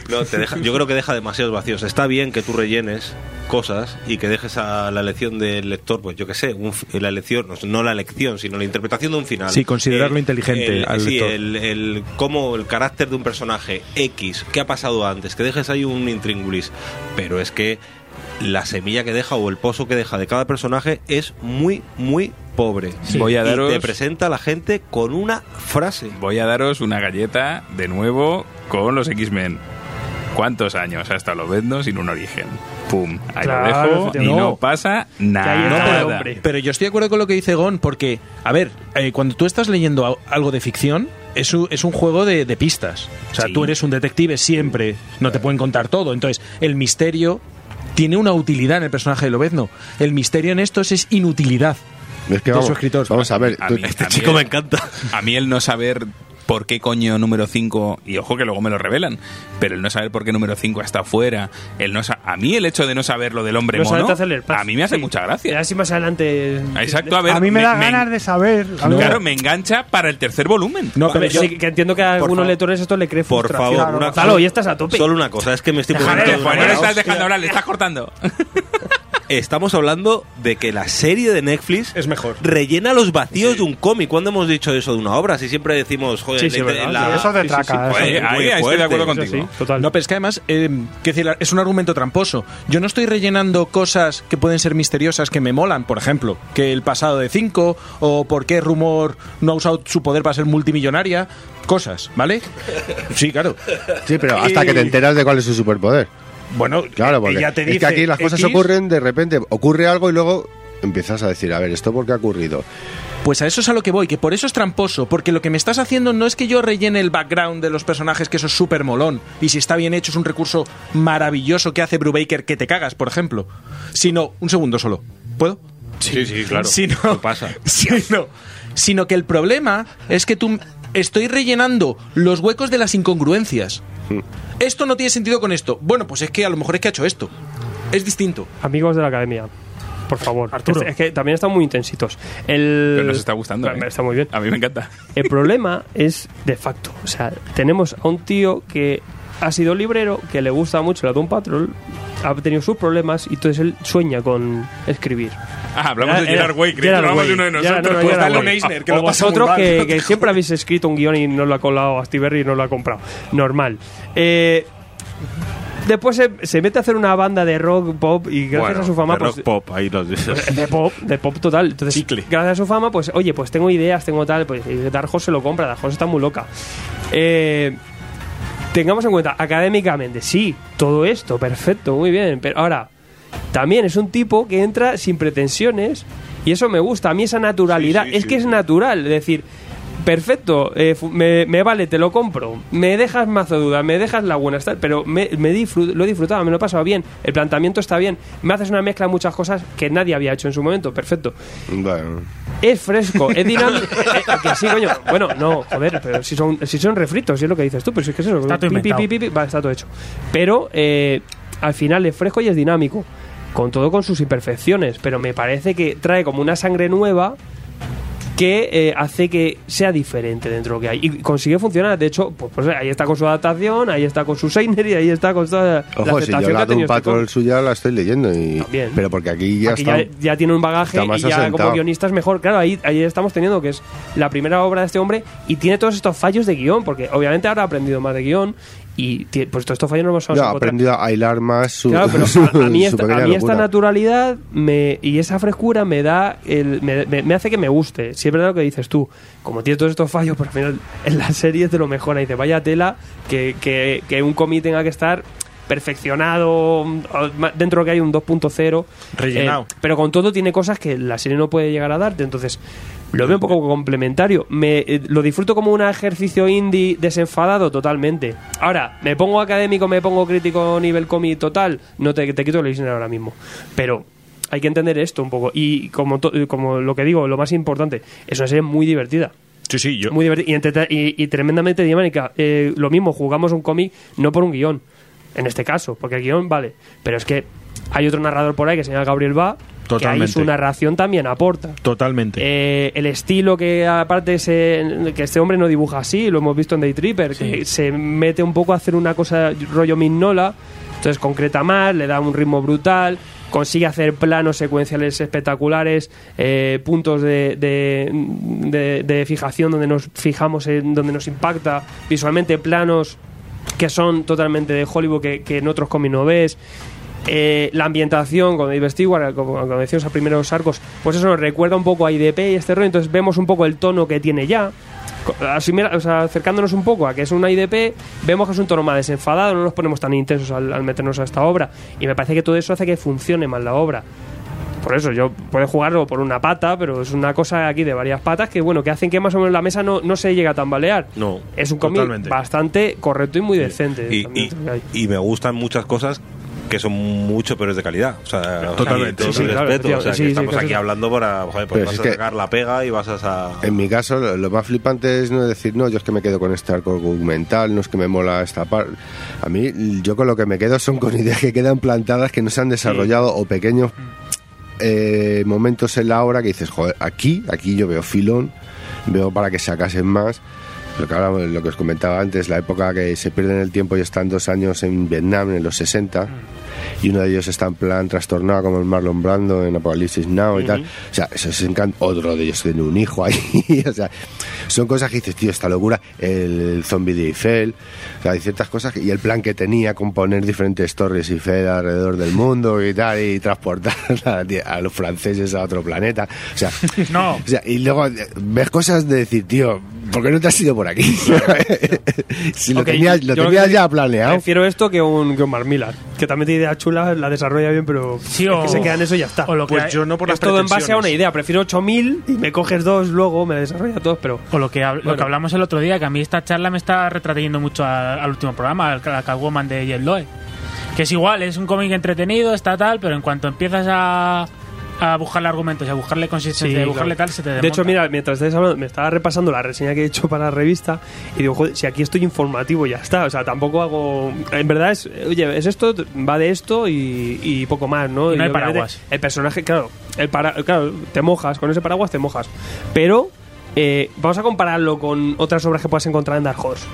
No, te deja- yo creo que deja demasiados vacíos. Está bien que tú rellenes cosas y que dejes a la elección del lector, pues yo qué sé, un la elección, no, la elección, sino la interpretación de un final. Sí, considerarlo inteligente el- al sí, lector. el, el- cómo el carácter de un personaje X, qué ha pasado antes, que dejes ahí un intríngulis. Pero es que la semilla que deja o el pozo que deja de cada personaje es muy, muy pobre. Voy a Y daros- te presenta a la gente con una frase. Voy a daros una galleta de nuevo con los X-Men. ¿Cuántos años ha estado Lobezno sin un origen? Pum, ahí Claro, lo dejo y no pasa nada. pero, yo estoy de acuerdo con lo que dice Gon, porque, a ver, eh, cuando tú estás leyendo algo de ficción, es un, es un juego de, de pistas. O sea, Sí. tú eres un detective siempre, no te pueden contar todo. Entonces, el misterio tiene una utilidad en el personaje de Lobezno. El misterio en estos es inutilidad. Es que De vamos, su escritor. vamos a ver. A mí- Este a chico el- me encanta. A mí el no saber por qué coño número 5, y ojo que luego me lo revelan, pero el no saber por qué número 5 está fuera, el no a mí el hecho de no saber lo del hombre No mono, el paso. a mí me hace Sí. mucha Y gracia. así más adelante. Exacto, a ver. a mí me, da ganas de saber. ver. Claro, me engancha para el tercer volumen. No, pero Pero yo, sí, que entiendo que a algunos favor. lectores esto le cree Por favor, una Gonzalo, y estás a tope. Solo una cosa, es que me estoy poniendo una no le estás dejando hablar, le estás cortando. Estamos hablando de que la serie de Netflix Es mejor. rellena los vacíos de un cómic. ¿Cuándo hemos dicho eso de una obra? Si siempre decimos, joder, Sí, sí, la- la- Eso de sí, sí, traca. eso. Ahí- estoy de acuerdo contigo. sí, total. No, pero es que además, eh, decir, es un argumento tramposo. Yo no estoy rellenando cosas que pueden ser misteriosas que me molan, por ejemplo, que el pasado de 5 o por qué Rumor no ha usado su poder para ser multimillonaria. Cosas, ¿vale? Sí, claro. Sí, pero hasta que te enteras de cuál es su superpoder. Bueno, Claro, porque ella te es dice que aquí las cosas X, ocurren, de repente ocurre algo y luego empiezas a decir, a ver, ¿esto por qué ha ocurrido? Pues a eso es a lo que voy, que por eso es tramposo, porque lo que me estás haciendo no es que yo rellene el background de los personajes, que eso es súper molón, y si está bien hecho es un recurso maravilloso que hace Brubaker que te cagas, por ejemplo, sino, un segundo solo, ¿puedo? Sí, sí, claro. Sino, ¿Qué pasa? Sino, sino que el problema es que tú estoy rellenando los huecos de las incongruencias. Esto no tiene sentido con esto. Bueno, pues es que a lo mejor es que ha hecho esto. Es distinto. Amigos de la academia, por favor. Arturo. Es, es que también están muy intensitos. El... Pero nos está gustando. ¿eh? Está muy bien. A mí me encanta. El problema es de facto. O sea, tenemos a un tío que ha sido librero, que le gusta mucho la Doom Patrol, ha tenido sus problemas y entonces él sueña con escribir. Ah, hablamos de Era- Gerard Way. Creí que hablamos de uno de nosotros. no, no, Pues dale Eisner, que o lo pasa muy vosotros mal. que, que siempre habéis escrito un guion y no lo ha colado a Stiberry y no lo ha comprado. Normal. Eh, después se, se mete a hacer una banda de rock pop y gracias Bueno, a su fama de pues, rock pop, ahí los dices. de pop, de pop total. Entonces, Chicle. gracias a su fama, pues, oye, pues tengo ideas, tengo tal, pues Dark Horse se lo compra, Dark Horse está muy loca. Eh, tengamos en cuenta, académicamente, sí, todo esto, perfecto, muy bien, pero ahora, también es un tipo que entra sin pretensiones y eso me gusta, a mí esa naturalidad, Sí, sí, es sí, que es natural, es decir, perfecto, eh, me, me vale, te lo compro, me dejas mazo duda, me dejas la buena, está- pero me, me disfrut- lo he disfrutado, me lo he pasado bien, el planteamiento está bien, me haces una mezcla de muchas cosas que nadie había hecho en su momento, perfecto. Bueno, Es fresco, es dinámico. eh, sí, coño. Bueno, no, joder, pero si son, si son refritos, si es lo que dices tú, pero si es que es eso. Está todo pi, pi, inventado. pi, pi, pi, vale, está todo hecho. Pero eh, al final es fresco y es dinámico. Con todo con sus imperfecciones. Pero me parece que trae como una sangre nueva que eh, hace que sea diferente dentro de lo que hay. Y consigue funcionar. De hecho, pues, pues ahí está con su adaptación, ahí está con su Seiner y ahí está con toda la ojo, si yo la de un este patrol suya la estoy leyendo, y, También. pero porque aquí ya Aquí está... ya, ya tiene un bagaje y ya como guionista es mejor. Claro, ahí, ahí estamos teniendo que es la primera obra de este hombre y tiene todos estos fallos de guion, porque obviamente ahora ha aprendido más de guion y pues todos estos fallos no vamos Yo a he encontrar. aprendido a hilar más su, Claro, pero su- a, a mí, esta, a pequeña mí esta locura. naturalidad me, y esa frescura me da el, me, me- me hace que me guste. Si es verdad lo que dices tú, como tiene todos estos fallos, pues al final en la serie es de lo mejor. Ahí dice, vaya tela que, que, que un cómic tenga que estar perfeccionado dentro de lo que hay un 2.0 Rellenado. eh, pero con todo tiene cosas que la serie no puede llegar a darte entonces lo veo un poco complementario. Me eh, lo disfruto como un ejercicio indie desenfadado totalmente. Ahora me pongo académico me pongo crítico nivel cómic total no te, te quito el Eisner ahora mismo. Pero hay que entender esto un poco. Y como, to- como lo que digo lo más importante es una serie muy divertida. Sí, sí, yo. muy divertida y, entrete- y- y tremendamente dinámica. Eh, lo mismo, jugamos un cómic no por un guion, en este caso, porque el guion vale, pero es que hay otro narrador por ahí que se llama Gabriel Va, que ahí Totalmente. su narración también aporta. Totalmente. Eh, el estilo que aparte se, que este hombre no dibuja así, lo hemos visto en Day Tripper, que se mete un poco a hacer una cosa rollo Mignola, entonces concreta más, le da un ritmo brutal, consigue hacer planos secuenciales espectaculares, eh, puntos de, de, de- de fijación donde nos fijamos en donde nos impacta visualmente, planos que son totalmente de Hollywood que, que en otros cómics no ves. Eh, la ambientación con Dave Stewart, como, como decíamos a primeros arcos, pues eso nos recuerda un poco a IDP y este rollo, entonces vemos un poco el tono que tiene ya. Asimila- o sea, acercándonos un poco a que es una IDP, vemos que es un tono más desenfadado, no nos ponemos tan intensos al, al meternos a esta obra. Y me parece que todo eso hace que funcione más la obra. Por eso, yo puedo jugarlo por una pata, pero es una cosa aquí de varias patas que, bueno, que hacen que más o menos la mesa no, no se llegue a tambalear. No. Es un cómic bastante correcto y muy decente. Y, y- y me gustan muchas cosas que son mucho peores de calidad. O sea, Totalmente. Sí, claro, respeto. O sea, sí, que sí, estamos sí, aquí hablando para. Joder, pues vas a sacar la pega y vas a. En mi caso, lo lo más flipante es no decir, no, yo es que me quedo con este arco argumental, no es que me mola esta parte. A mí, yo con lo que me quedo son con ideas que quedan plantadas, que no se han desarrollado, o pequeños eh, momentos en la obra que dices, joder, aquí, aquí yo veo filón, veo para que se acasen más. Lo que, lo que os comentaba antes, la época que se pierden el tiempo y están dos años en Vietnam, en los 60, y uno de ellos está en plan trastornado como el Marlon Brando en Apocalipsis Now y tal. O sea, eso es encan- Otro de ellos tiene un hijo ahí. o sea, son cosas que dices, tío, esta locura. El, zombie de Eiffel. O sea, hay ciertas cosas. que- y el plan que tenía con poner diferentes torres Eiffel alrededor del mundo y tal, y transportar a, a los franceses a otro planeta. O sea, No. o sea, y luego eh, ves cosas de decir, tío, ¿por qué no te has ido por aquí? si lo Ok, tenías, lo tenías ya planeado. Prefiero esto que un, que un Mark Millar, que también tiene ideas chulas, la desarrolla bien, pero Sí, es que se queda en eso y ya está. o lo que Pues hay- yo no por las es todo en base a una idea. Prefiero 8000 y me coges dos luego, me desarrolla todos, pero. O lo que, hab- lo Bueno. que hablamos el otro día, que a mí esta charla me está retrayendo mucho al último programa, al al Catwoman de Jeff Loeb. Que es igual, es un cómic entretenido, está tal, pero en cuanto empiezas a, a buscarle argumentos y a buscarle consistencia, Sí, a buscarle claro. tal, se te De desmonta. hecho, mira, mientras estáis hablando, me estaba repasando la reseña que he hecho para la revista y digo, joder, si aquí estoy informativo ya está. O sea, tampoco hago. En verdad es, oye, es esto, va de esto y, y poco más, ¿no? Y no hay paraguas. El personaje, claro, el para, claro, te mojas, con ese paraguas te mojas. Pero eh, vamos a compararlo con otras obras que puedas encontrar en Dark Horse.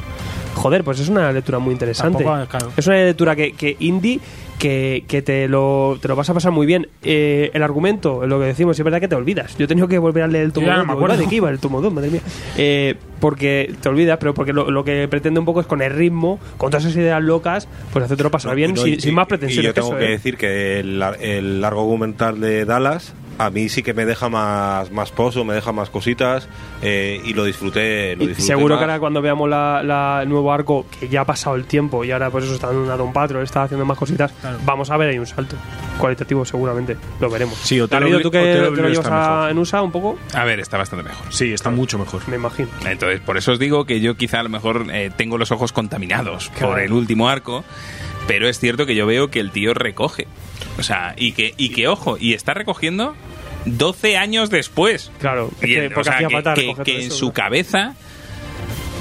Joder, pues es una lectura muy interesante. Tampoco, claro. Es una lectura que, que indie que, que te, lo, te lo vas a pasar muy bien. Eh, el argumento, lo que decimos, es verdad que te olvidas. Yo he tenido que volver a leer el tomo Yo ya no 2, me acuerdo. ¿de qué iba el tomo 2? Madre mía. Eh, porque te olvidas, pero porque lo, lo que pretende un poco es con el ritmo, con todas esas ideas locas, pues hacértelo pasar bien No, sin, y- sin más y pretensiones. yo tengo eso, que ¿eh? decir que el, lar- el largo documental de Dallas a mí sí que me deja más, más pozo, me deja más cositas eh, y lo disfruté. Lo Y disfruté seguro más. que ahora cuando veamos la, la- el nuevo arco, que ya ha pasado el tiempo y ahora pues eso está en una Don Patrol, está haciendo más cositas, Claro. vamos a ver ahí un salto cualitativo seguramente, lo veremos. Sí, Obli- tú que, que lo llevas está a- en USA un poco, A ver, está bastante mejor. Sí, está mucho mejor. me imagino. Entonces, por eso os digo que yo quizá a lo mejor eh, tengo los ojos contaminados Claro. por el último arco, pero es cierto que yo veo que el tío recoge. O sea, y que, y que ojo, y está recogiendo 12 años después. Claro, es Y que el- porque o sea, hacía que, falta que- recoger que todo en su cabeza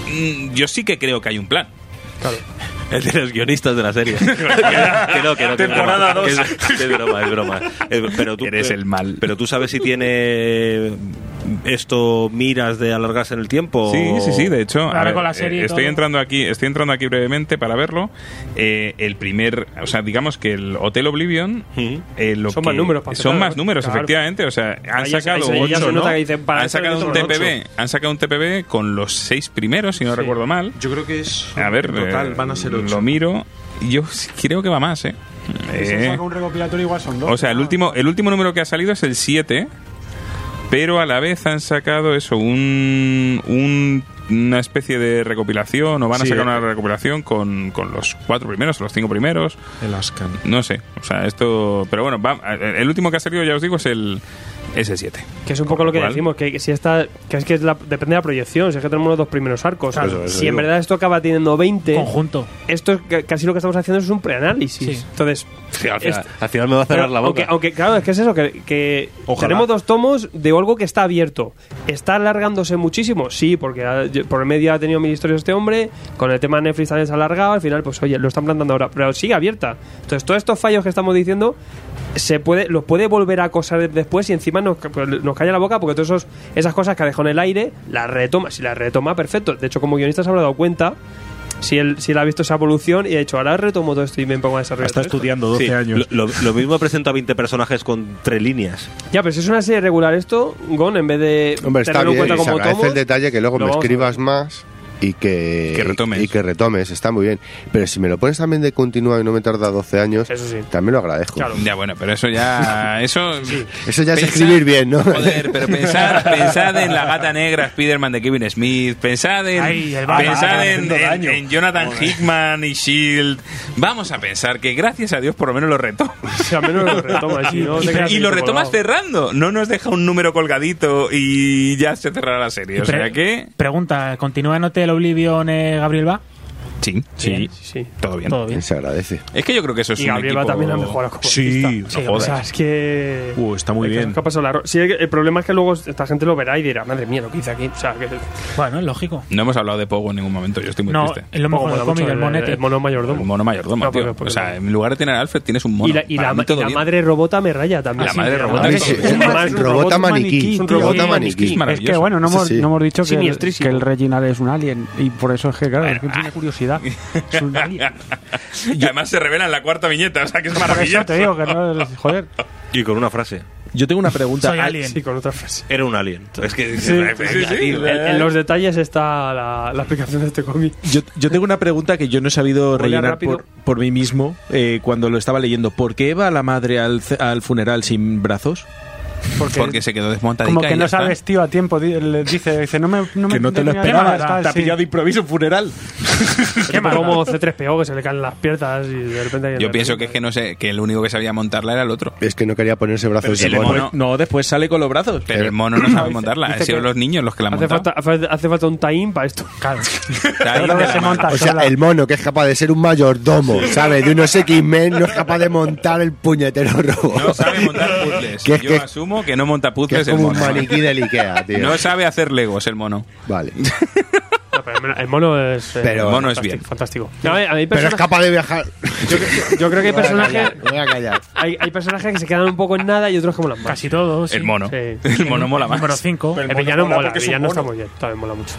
mm, yo sí que creo que hay un plan. Claro. El de los guionistas de la serie. que no, que no, que es Temporada broma. dos. Es, es broma, es broma. Eh, Pero tú, Eres el mal. Pero tú sabes si tiene esto miras de alargarse en el tiempo. Sí, o- sí, sí, de hecho, Ahora a ver, con la serie y eh, estoy todo. entrando aquí, estoy entrando aquí brevemente para verlo. Eh, el primer, o sea, digamos que el Hotel Oblivion eh, lo Son que- más números para son empezar, más ¿no? números, Claro. efectivamente. O sea, han Ahí sacado han sacado un. TPB, han sacado un TPB con los seis primeros, si no recuerdo mal. Yo creo que es. A ver, total eh, van a ser ocho. lo miro. Yo creo que va más, ¿eh? Eh, saca un recopilatorio igual son dos. o sea, el último, el último número que ha salido es el 7, pero a la vez han sacado eso, un, un- una especie de recopilación, o van a sacar eh. una recopilación con, con los cuatro primeros o los cinco primeros. El Ascan. No sé, o sea, esto. Pero bueno, va- el último que ha salido, ya os digo, es el, es el 7. Que es un poco lo que ¿Cuál? decimos, que, si esta, que es que es la- depende de la proyección, si es que tenemos los dos primeros arcos. Claro, eso si en digo. verdad esto acaba teniendo 20, Conjunto. esto es casi lo que estamos haciendo es un preanálisis. Sí. Entonces, Sí, al, final, es- al final me va a cerrar pero la boca. Aunque, aunque, claro, es que es eso, que, que tenemos dos tomos de algo que está abierto. ¿Está alargándose muchísimo? Sí, porque ha- por el medio ha tenido mil historias este hombre, con el tema de Netflix también se ha alargado, al final, pues oye, lo están plantando ahora, pero sigue abierta. Entonces, todos estos fallos que estamos diciendo, se puede los puede volver a acosar después y encima nos, nos calla la boca porque todas esos- esas cosas que ha dejado en el aire, las retoma. Si las retoma, perfecto. De hecho, como guionista se habrá dado cuenta. Si él, si él ha visto esa evolución y ha dicho, ahora retomo todo esto y me pongo a desarrollar. Está todo esto". estudiando 12 Sí, años. Lo, lo- lo mismo presenta a 20 personajes con tres líneas. Ya, pero si es una serie regular esto, Gon, en vez de Hombre, está tenerlo en bien, cuenta y se como agradece tomo, el detalle que luego me escribas más y que, Que retomes. y que retomes, está muy bien. Pero si me lo pones también de continuo y no me tarda 12 años, Eso sí. también lo agradezco. Claro. Ya, bueno, pero eso ya. Eso. Eso ya es escribir bien, ¿no? Joder, pero pensad, pensad en la gata negra Spider-Man de Kevin Smith, pensad en, Ay, pensad en, Jonathan Hickman y Shield. Vamos a pensar que gracias a Dios por lo menos lo retomas. Si al menos lo retomas, si no te quedas y lo retomas colgado. cerrando, no nos deja un número colgadito y ya se cerrará la serie. O sea Pre- que. Pregunta, ¿continúa en Hotel Oblivion eh, Gabriel Va? Sí, sí, Sí. todo bien. Todo bien. Se agradece. Es que yo creo que eso es Y un equipo... también a mejorar como Sí, no o jodas. sea, es que... Uh, está muy es bien. es que ha pasado la Sí, el problema es que luego esta gente lo verá y dirá, madre mía, lo que hice aquí. O sea, que... Bueno, es lógico. No hemos hablado de Pogo en ningún momento, yo estoy muy No, triste. es lo mejor del cómic, el monete. El mono El mayordomo. mono mayordomo, No, tío. porque- porque o sea, en lugar de tener a Alfred tienes un mono. y la, y y madre robota me raya también. La madre robota es- robota maniquí. robota Sí, maniquí. es que bueno, no Sí, hemos, sí. no hemos dicho que, el Reginald es un alien y por eso es que, claro, es que tiene curiosidad. Es un alien. Y además se revela en la cuarta viñeta, o sea que es maravilloso. te digo que no, joder. Y con una frase. Yo tengo una pregunta. Soy Ah, alien. Sí, con otra frase. Era un alien. Es que Sí, sí, sí. En, en los detalles está la, la explicación de este cómic. Yo, yo tengo una pregunta que yo no he sabido rellenar por, por mí mismo eh, cuando lo estaba leyendo. ¿Por qué va la madre al funeral sin brazos? Porque, Porque se quedó desmontadica como que y no ha está. vestido a tiempo. le Dice, dice no me, no me que no te lo esperaba. nada, tal, te ha pillado de improviso un funeral. Qué como C3PO que se le caen las piernas y de repente... Yo pienso que es que no sé, que el único que sabía montarla era el otro. Es que no quería ponerse brazos de mono. mono- No, después sale con los brazos. Pero el mono no sabe montarla, han sido los niños los que la han Hace montado. falta, hace, falta un time para esto. Claro. Está O sea, el mono que es capaz de ser un mayordomo, ¿sabes? De unos X-Men, no es capaz de montar el puñetero robot. No sabe montar puzzles. Que Yo que- que no monta que puzzles es el como un mono. maniquí del Ikea, tío. No sabe hacer legos el mono. Vale. No, pero el mono es... eh, Pero- El mono es bien. Fantástico. No, a mí- a mí Pero es capaz de viajar. yo, creo- yo creo que hay Voy a personajes... callar, Voy a callar. Hay, hay personajes que se quedan un poco en nada y otros que molan más. Casi todos. sí. El mono. Sí. El mono mola más. Número 5. El villano mola, el villano está muy bien, también mola mucho.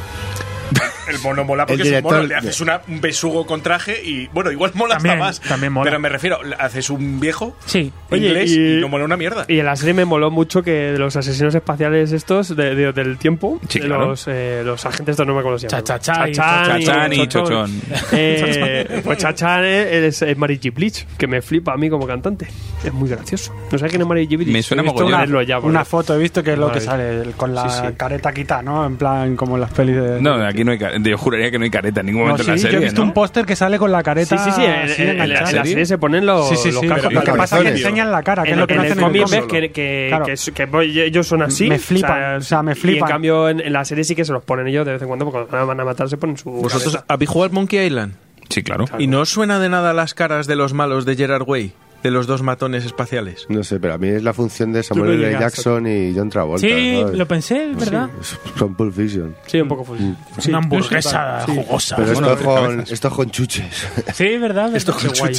El mono mola porque es un mono, le haces una, un besugo con traje y, bueno, igual mola También, también mola. Pero me refiero, haces un viejo Sí. Oye, inglés y- y, no mola una mierda. Y en la serie me moló mucho que de los asesinos espaciales estos de- de- del tiempo, Sí, claro. los, eh, los agentes estos no me. Cha-cha-cha y Chachán y Chochón. Eh, pues Chachán es, es Mary G. Bleach, que me flipa a mí como cantante. Es muy gracioso. ¿No sabes quién es. Bleach? Me suena He visto verlo ya, porque- Una foto he visto que es lo que sale con la Sí, sí. careta quitada, ¿no? En plan, como en las pelis de. No, aquí no hay careta. Yo juraría que no hay careta en ningún No, momento sí, en la serie. yo he visto ¿no? un póster que sale con la Sí, careta. sí, sí. En, así en- en la, enganchada. en la serie se ponen los, Sí, sí, los sí. Lo que pasa es que enseñan la cara, que en, es lo que en no hacen cómic ves que, que, Claro. que, es- que voy- ellos son así. Me flipan, o sea, me Y en flipan. cambio, en, en la serie sí que se los ponen ellos de vez en cuando, porque cuando van a matar se ponen su. ¿Vosotros habéis jugado al Monkey Island? Sí, claro. ¿Y no os suena de nada las caras de los malos de Gerard Way? De los dos matones espaciales. No sé, pero a mí es la función de no Samuel L. Jackson y John Travolta. Sí, ¿sabes? lo pensé, verdad. Son Pulp Fiction. Sí, un poco full. Sí, Una hamburguesa sí. jugosa. Pero esto, con, esto con chuches. Sí, verdad. Esto Qué guay.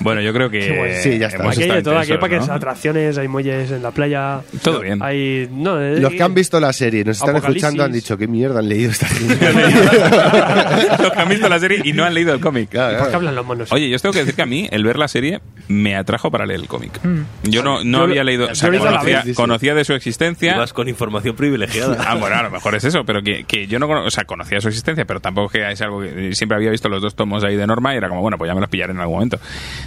Bueno, yo creo que. guay. Sí, ya está. hemos Aquí hay de todo, aquí hay intensos, parques, ¿no? atracciones, hay muelles en la playa. Todo bien. Hay. No, eh, Los que han visto la serie y nos están Apocalipsis. escuchando han dicho, ¿qué mierda han leído esta gente? Los que han visto la serie y no han leído el cómic. Claro, ¿Por qué claro. hablan los monos? Oye, yo os tengo que decir que a mí el ver la serie me atrajo para leer el cómic. Yo no, no Yo- había leído, o yo sea, lo hice a la conocía, vez, conocía de su existencia. Ibas con información privilegiada. Ah, bueno, a lo mejor es eso, pero que, que yo no cono- o sea, conocía su existencia, pero tampoco que es algo que siempre había visto los dos tomos ahí de Norma y era como, bueno, pues ya me los pillaré en algún momento.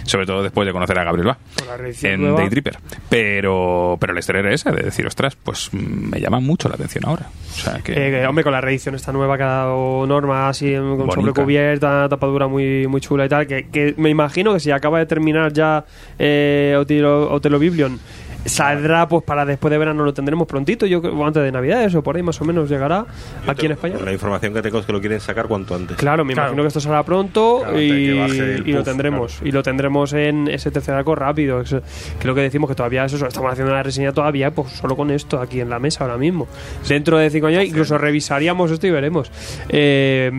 Sobre todo después de conocer a Gabriel reedición en. Day Tripper. Pero, pero la historia era esa, de decir, ostras, pues mm, me llama mucho la atención ahora. O sea, que. Eh, que, hombre, con la reedición esta nueva que ha dado Norma, así con sobrecubierta, tapadura muy, muy chula y tal, que, que me imagino que si acaba de terminar ya eh, Otelo, Otelo Biblion, saldrá pues para después de verano lo tendremos prontito, yo creo, o antes de Navidades o por ahí más o menos llegará aquí en España. La información que tengo es que lo quieren sacar cuanto antes. Claro, me Claro. imagino que esto saldrá pronto Claro, y, lo tendremos. Y lo tendremos en ese tercer arco rápido. Es- Creo que decimos que todavía eso, estamos haciendo la reseña todavía pues solo con esto aquí en la mesa ahora mismo. Dentro de cinco años incluso revisaríamos esto y veremos. Eh,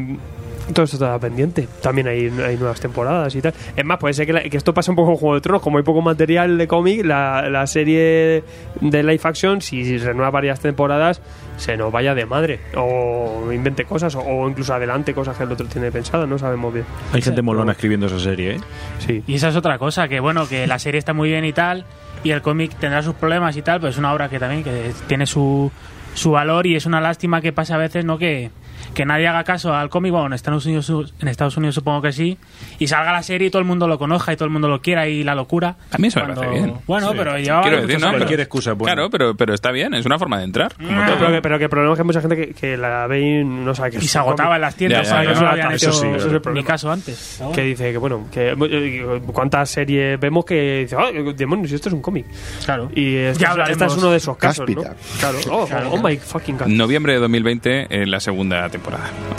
todo esto está pendiente. También hay, hay nuevas temporadas y tal. Es más, puede ser que, la- que esto pase un poco con Juego de Tronos. Como hay poco material de cómic, la, la serie de live action, si renueva varias temporadas, se nos vaya de madre. O invente cosas, o, o incluso adelante cosas que el otro tiene pensadas. No sabemos bien. Hay gente molona escribiendo esa serie, ¿eh? Sí. Y esa es otra cosa, que bueno, que la serie está muy bien y tal, y el cómic tendrá sus problemas y tal, pero es una obra que también que tiene su, su valor y es una lástima que pasa a veces, ¿no? Que, que nadie haga caso al cómic, bueno, en Estados, Unidos, en Estados Unidos supongo que sí, y salga la serie y todo el mundo lo conozca y todo el mundo lo quiera y la locura. A mí eso me Cuando- parece bien. Bueno, pero lleva Quiero decir, no, pero- Cualquier excusa es buena. Claro, pero, pero está bien, es una forma de entrar. como todo. Pero que, pero que el problema es que hay mucha gente que, que la ve y no sabe que Y es se un agotaba en las tiendas, Ya, ya, ¿sabes? no Eso sí, ese es el ni problema. caso antes. Que dice que, bueno, que eh, cuántas series vemos que dice, ¡ay, demonios, esto es un cómic! Claro. Y este, Ya es- este es uno de esos casos, ¿no? Claro, oh, oh, oh my fucking god. Noviembre de 2020, eh, la segunda temporada,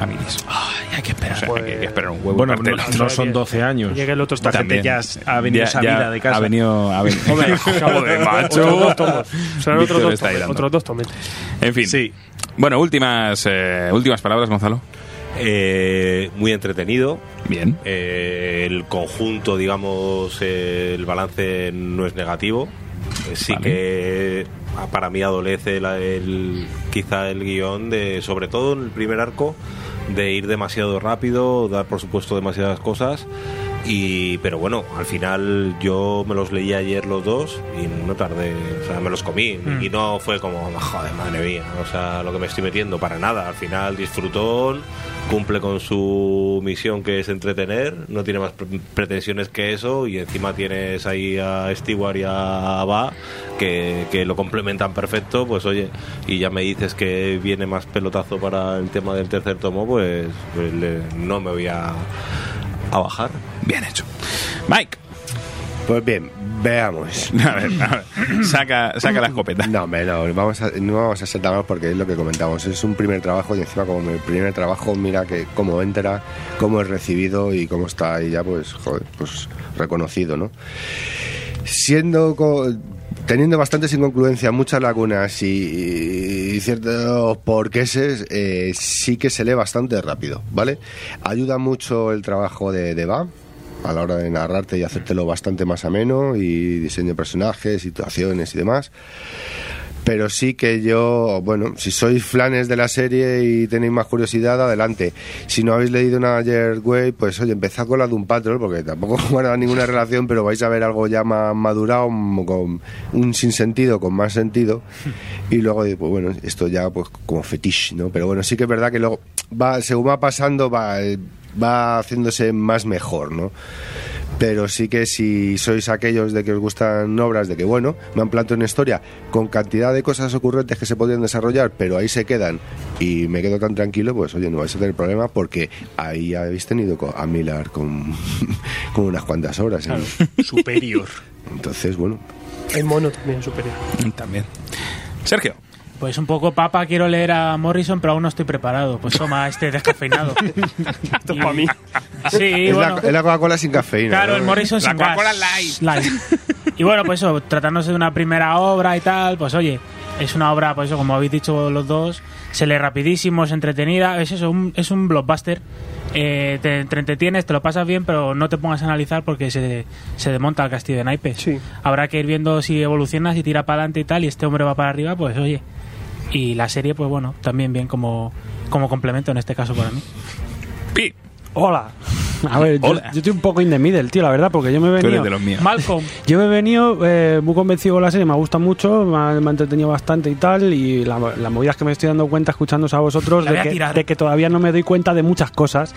amiguis. hay que esperar. O sea, hay que esperar un huevo. Bueno, no, no son 12 años. Llega el otro Esta gente También. ya ha venido Ya- esa ya vida de casa. Ha venido. Ha venido. Hombre, Joder, macho. Otros dos tomos. Serán Víctor otros dos, dando. otros dos tomos. En fin. Sí. Bueno, últimas, eh, últimas palabras, Gonzalo. Eh, muy entretenido. Bien. Eh, el conjunto, digamos, eh, el balance no es negativo. Eh, sí Vale. que ah, para mí adolece la- el, quizá el guion de, sobre todo en el primer arco, de ir demasiado rápido, dar por supuesto demasiadas cosas. Y, pero bueno, al final yo me los leí ayer los dos y no tardé, o sea, me los comí y no fue como, joder, madre mía, o sea, lo que me estoy metiendo para nada. Al final disfrutón, cumple con su misión que es entretener, no tiene más pre- pretensiones que eso y encima tienes ahí a Stewart y a Va que, que lo complementan perfecto, pues oye, y ya me dices que viene más pelotazo para el tema del tercer tomo, pues, pues le- no me voy a, a bajar. Bien hecho. Mike. Pues bien, veamos. A ver, a ver. Saca, saca la escopeta. No, hombre, no, vamos a, no vamos a ser tan malos porque es lo que comentamos. Es un primer trabajo y encima como mi primer trabajo, mira que cómo entra, cómo es recibido y cómo está ahí ya, pues, joder, pues reconocido, ¿no? Siendo, teniendo bastantes incongruencias, muchas lagunas y, ciertos porqueses, eh, sí que se lee bastante rápido, ¿vale? Ayuda mucho el trabajo de, de a la hora de narrarte y hacértelo bastante más ameno y diseño de personajes, situaciones y demás. Pero sí que yo, bueno, si sois flanes de la serie y tenéis más curiosidad, adelante. Si no habéis leído Ayer Way, pues oye, empezad con la de un Patrol, porque tampoco guarda ninguna relación, pero vais a ver algo ya más madurado, con un sinsentido, con más sentido. Y luego, pues bueno, esto ya pues como fetiche, ¿no? Pero bueno, sí que es verdad que luego, va, según va pasando, va, va haciéndose más mejor, ¿no? Pero sí que si sois aquellos de que os gustan obras de que bueno, me han planteado una historia con cantidad de cosas ocurrentes que se podrían desarrollar, pero ahí se quedan y me quedo tan tranquilo, pues oye, no vais a tener problema porque ahí habéis tenido a Miller con, con unas cuantas horas. ¿eh? Superior. Entonces, bueno, El mono también es superior. También. Sergio. Pues un poco papa, quiero leer a Morrison, pero aún no estoy preparado. Pues toma este descafeinado. Esto es pa' mí. Sí, es, bueno. la, es la Coca-Cola sin cafeína. Claro, ¿no? el Morrison La sin Coca-Cola gas. Light. Y bueno, pues eso, tratándose de una primera obra y tal, pues oye, es una obra, pues eso, como habéis dicho los dos, se lee rapidísimo, es entretenida, es eso, un- es un blockbuster. Eh, te, te entretienes, te lo pasas bien, pero no te pongas a analizar porque se, se desmonta el castillo de naipes. Sí. Habrá que ir viendo si evoluciona, si tira para adelante y tal, y este hombre va para arriba, pues oye. Y la serie, pues bueno, también bien como, como complemento en este caso para mí. Pi. Hola. A ver, yo, estoy un poco in the middle, tío, la verdad, porque yo me he Tú eres venido... de los míos. Malcolm. Yo me he venido eh, muy convencido con la serie, me gusta mucho, me ha, me ha entretenido bastante y tal, y la, las movidas que me estoy dando cuenta escuchándoos a vosotros La de a que, de que todavía no me doy cuenta de muchas cosas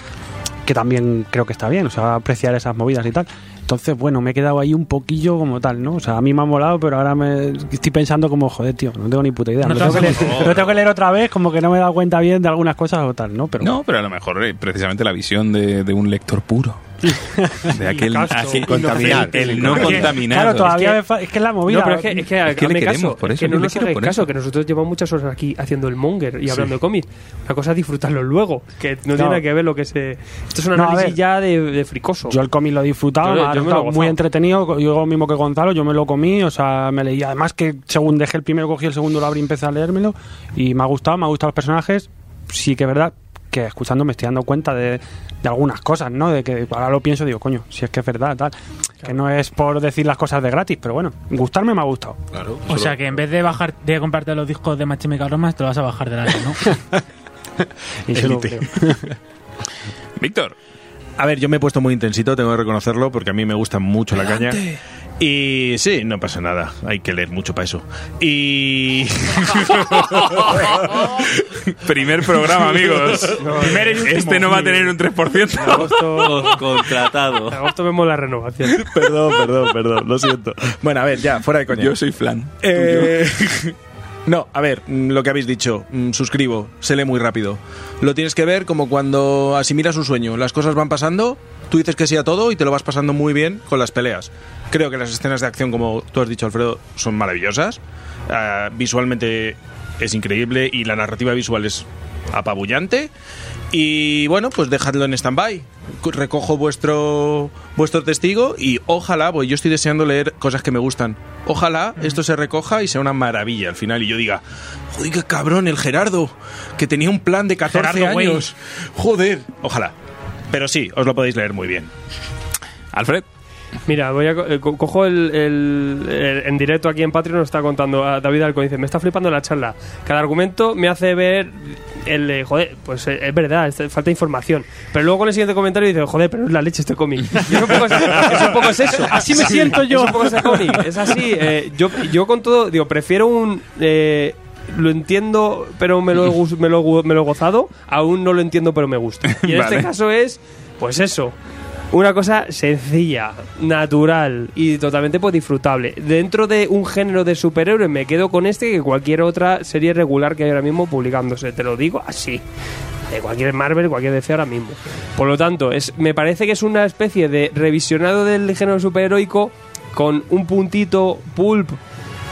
que también creo que está bien, o sea, apreciar esas movidas y tal. Entonces, bueno, me he quedado ahí un poquillo como tal, ¿no? O sea, a mí me ha molado, pero ahora me estoy pensando como, joder, tío, no tengo ni puta idea. No lo, te tengo que leer, lo tengo que leer otra vez, como que no me he dado cuenta bien de algunas cosas o tal, ¿no? Pero No, pero a lo mejor eh, precisamente la visión de, de un lector puro. De aquel, aquel- contaminar. el, el no Porque, contaminado. Claro, todavía Es que- es que es la movida. No, pero es que, es que, Es que le queremos, caso, por es eso que no le nos quiero hagáis por caso, eso. que nosotros llevamos muchas horas aquí haciendo el monger y hablando de cómics. Una cosa es disfrutarlo luego, que no, tiene nada que ver lo que se... Esto es un No, análisis ver. ya de, de fricoso. Yo el cómic lo he disfrutado, Yo- yo me lo he muy entretenido. Yo lo mismo que Gonzalo, yo me lo comí, o sea, me leí. Además que según dejé el primero, cogí el segundo, lo abrí y empecé a leérmelo. Y me ha gustado, me ha gustado los personajes. Sí que es verdad que escuchando me estoy dando cuenta de, de algunas cosas, ¿no? De que ahora lo pienso y digo, coño, si es que es verdad, tal. Que no es por decir las cosas de gratis, pero bueno, gustarme me ha gustado. Claro. O sea que en vez de bajar de comprarte los discos de My Chemical Romance, te lo vas a bajar de la ¿no? Y lo. Víctor. A ver, yo me he puesto muy intensito, tengo que reconocerlo, porque a mí me gusta mucho la caña. Y sí, no pasa nada, hay que leer mucho para eso. Y... Primer programa, amigos. Y. Este no va a tener un 3%. En agosto, Contratado. en agosto vemos la renovación. perdón, perdón, perdón, lo siento. Bueno, a ver, ya, fuera de coña. Yo soy flan. Eh, no, a ver, mm, lo que habéis dicho, mm, suscribo, se lee muy rápido. Lo tienes que ver como cuando asimilas un sueño, las cosas van pasando, tú dices que sí a todo y te lo vas pasando muy bien con las peleas. Creo que las escenas de acción, como tú has dicho, Alfredo, son maravillosas. Ah, visualmente es increíble y la narrativa visual es apabullante. Y bueno, pues dejadlo en stand-by. Recojo vuestro, vuestro testigo y ojalá, pues yo estoy deseando leer cosas que me gustan. Ojalá esto se recoja y sea una maravilla al final y yo diga, joder, qué cabrón, el Gerardo, que tenía un plan de 14 Gerardo años. Joder, ojalá. Pero sí, os lo podéis leer muy bien. Alfred, Mira, voy a co- eh, co- cojo el, el- el- en directo aquí en Patreon nos está contando a David Alcón dice, me está flipando la charla. Cada argumento me hace ver el de, joder, pues eh, es verdad, es- falta información. Pero luego en el siguiente comentario dice, joder, pero es la leche este cómic. Es un poco, es, es un poco es eso. Así me siento yo. Es un poco ese cómic. Es así. eh, yo, yo con todo, digo, prefiero un... eh, lo entiendo, pero me lo, he me, lo, me lo he gozado. Aún no lo entiendo, pero me gusta. Y en Vale. este caso es, pues eso. Una cosa sencilla, natural y totalmente pues, disfrutable. Dentro de un género de superhéroes me quedo con este que cualquier otra serie regular que hay ahora mismo publicándose. Te lo digo así. De cualquier Marvel, cualquier DC ahora mismo. Por lo tanto, es, me parece que es una especie de revisionado del género superheroico con un puntito pulp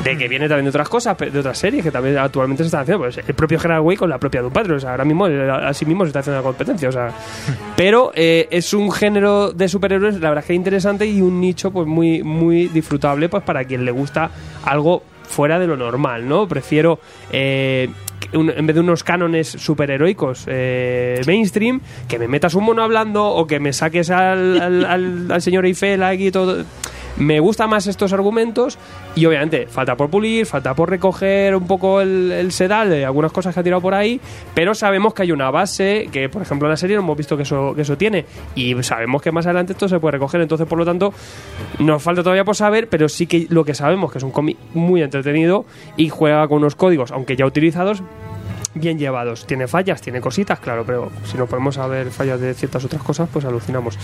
de que viene también de otras cosas, de otras series que también actualmente se están haciendo. Pues el propio Gerard Way con la propia Doom Patrol. O sea, ahora mismo, eh, a sí mismo se está haciendo la competencia. O sea, pero eh, es un género de superhéroes, la verdad es que interesante y un nicho pues muy, muy disfrutable pues para quien le gusta algo fuera de lo normal, ¿no? Prefiero. eh, un- en vez de unos cánones superheroicos eh, mainstream, que me metas un mono hablando o que me saques al, al, al- al señor Eiffel aquí y todo. Me gustan más estos argumentos y obviamente falta por pulir, falta por recoger un poco el, el sedal de algunas cosas que ha tirado por ahí, pero sabemos que hay una base que, por ejemplo, en la serie no hemos visto que eso, que eso tiene y sabemos que más adelante esto se puede recoger, entonces por lo tanto nos falta todavía por saber, pero sí que lo que sabemos que es un cómic muy entretenido y juega con unos códigos, aunque ya utilizados, bien llevados. Tiene fallas, tiene cositas, claro, pero si nos ponemos a ver fallas de ciertas otras cosas, pues alucinamos.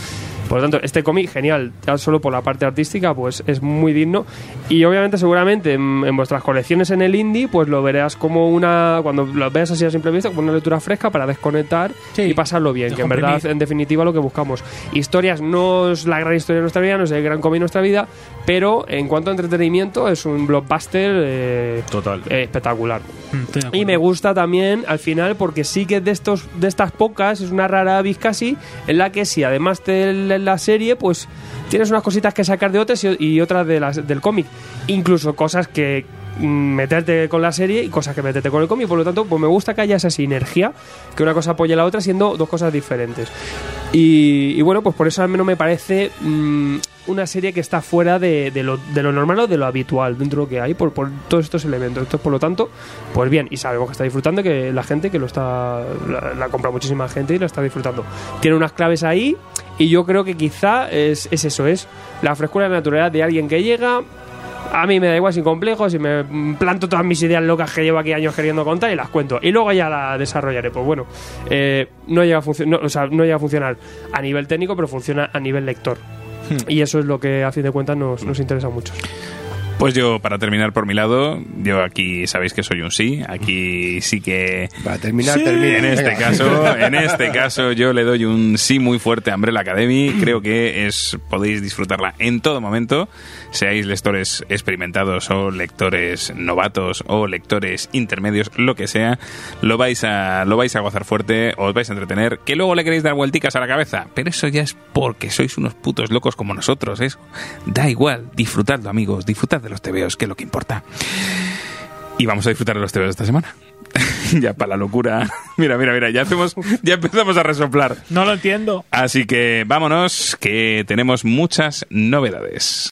Por lo tanto, este cómic, genial, ya solo por la parte artística, pues es muy digno. Y obviamente, seguramente, en, en vuestras colecciones en el indie, pues lo verás como una. Cuando lo veas así a simple vista, como una lectura fresca para desconectar Sí, y pasarlo bien, que en verdad, en definitiva, lo que buscamos. Historias no es la gran historia de nuestra vida, no es el gran cómic de nuestra vida, pero en cuanto a entretenimiento, es un blockbuster eh, Total. eh, espectacular. Mm. Y me gusta también al final porque sí que de estos de estas pocas es una rara avis casi en la que si además de la serie pues tienes unas cositas que sacar de otras y, y otras de las, del cómic. Incluso cosas que mm, meterte con la serie y cosas que meterte con el cómic. Por lo tanto, pues me gusta que haya esa sinergia, que una cosa apoye a la otra siendo dos cosas diferentes. Y, y bueno, pues por eso al menos me parece mm, una serie que está fuera de, de lo, de lo normal o de lo habitual dentro de lo que hay por, por todos estos elementos. Entonces, por lo tanto, pues bien, y sabemos que está disfrutando, que la gente que lo está, la, compra muchísima gente y la está disfrutando. Tiene unas claves ahí y yo creo que quizá es, es eso, es la frescura y la naturalidad de alguien que llega. A mí me da igual sin complejos y me planto todas mis ideas locas que llevo aquí años queriendo contar y las cuento. Y luego ya la desarrollaré. Pues bueno, eh, no, llega a no, no llega a funcionar a nivel técnico, pero funciona a nivel lector. Y eso es lo que a fin de cuentas nos, nos interesa mucho. Pues yo, para terminar por mi lado, yo aquí sabéis que soy un sí. Aquí sí que. Para terminar, termina. En este caso, en este caso, yo le doy un sí muy fuerte a Umbrella Academy. Creo que es podéis disfrutarla en todo momento, seáis lectores experimentados o lectores novatos o lectores intermedios, lo que sea, lo vais a lo vais a gozar fuerte, os vais a entretener, que luego le queréis dar vuelticas a la cabeza, pero eso ya es porque sois unos putos locos como nosotros, eso. Da igual, disfrutadlo, amigos, disfrutad de los tebeos, que es lo que importa. Y vamos a disfrutar de los tebeos esta semana. ya para la locura. Mira, mira, mira, ya hacemos, ya empezamos a resoplar. No lo entiendo. Así que vámonos, que tenemos muchas novedades.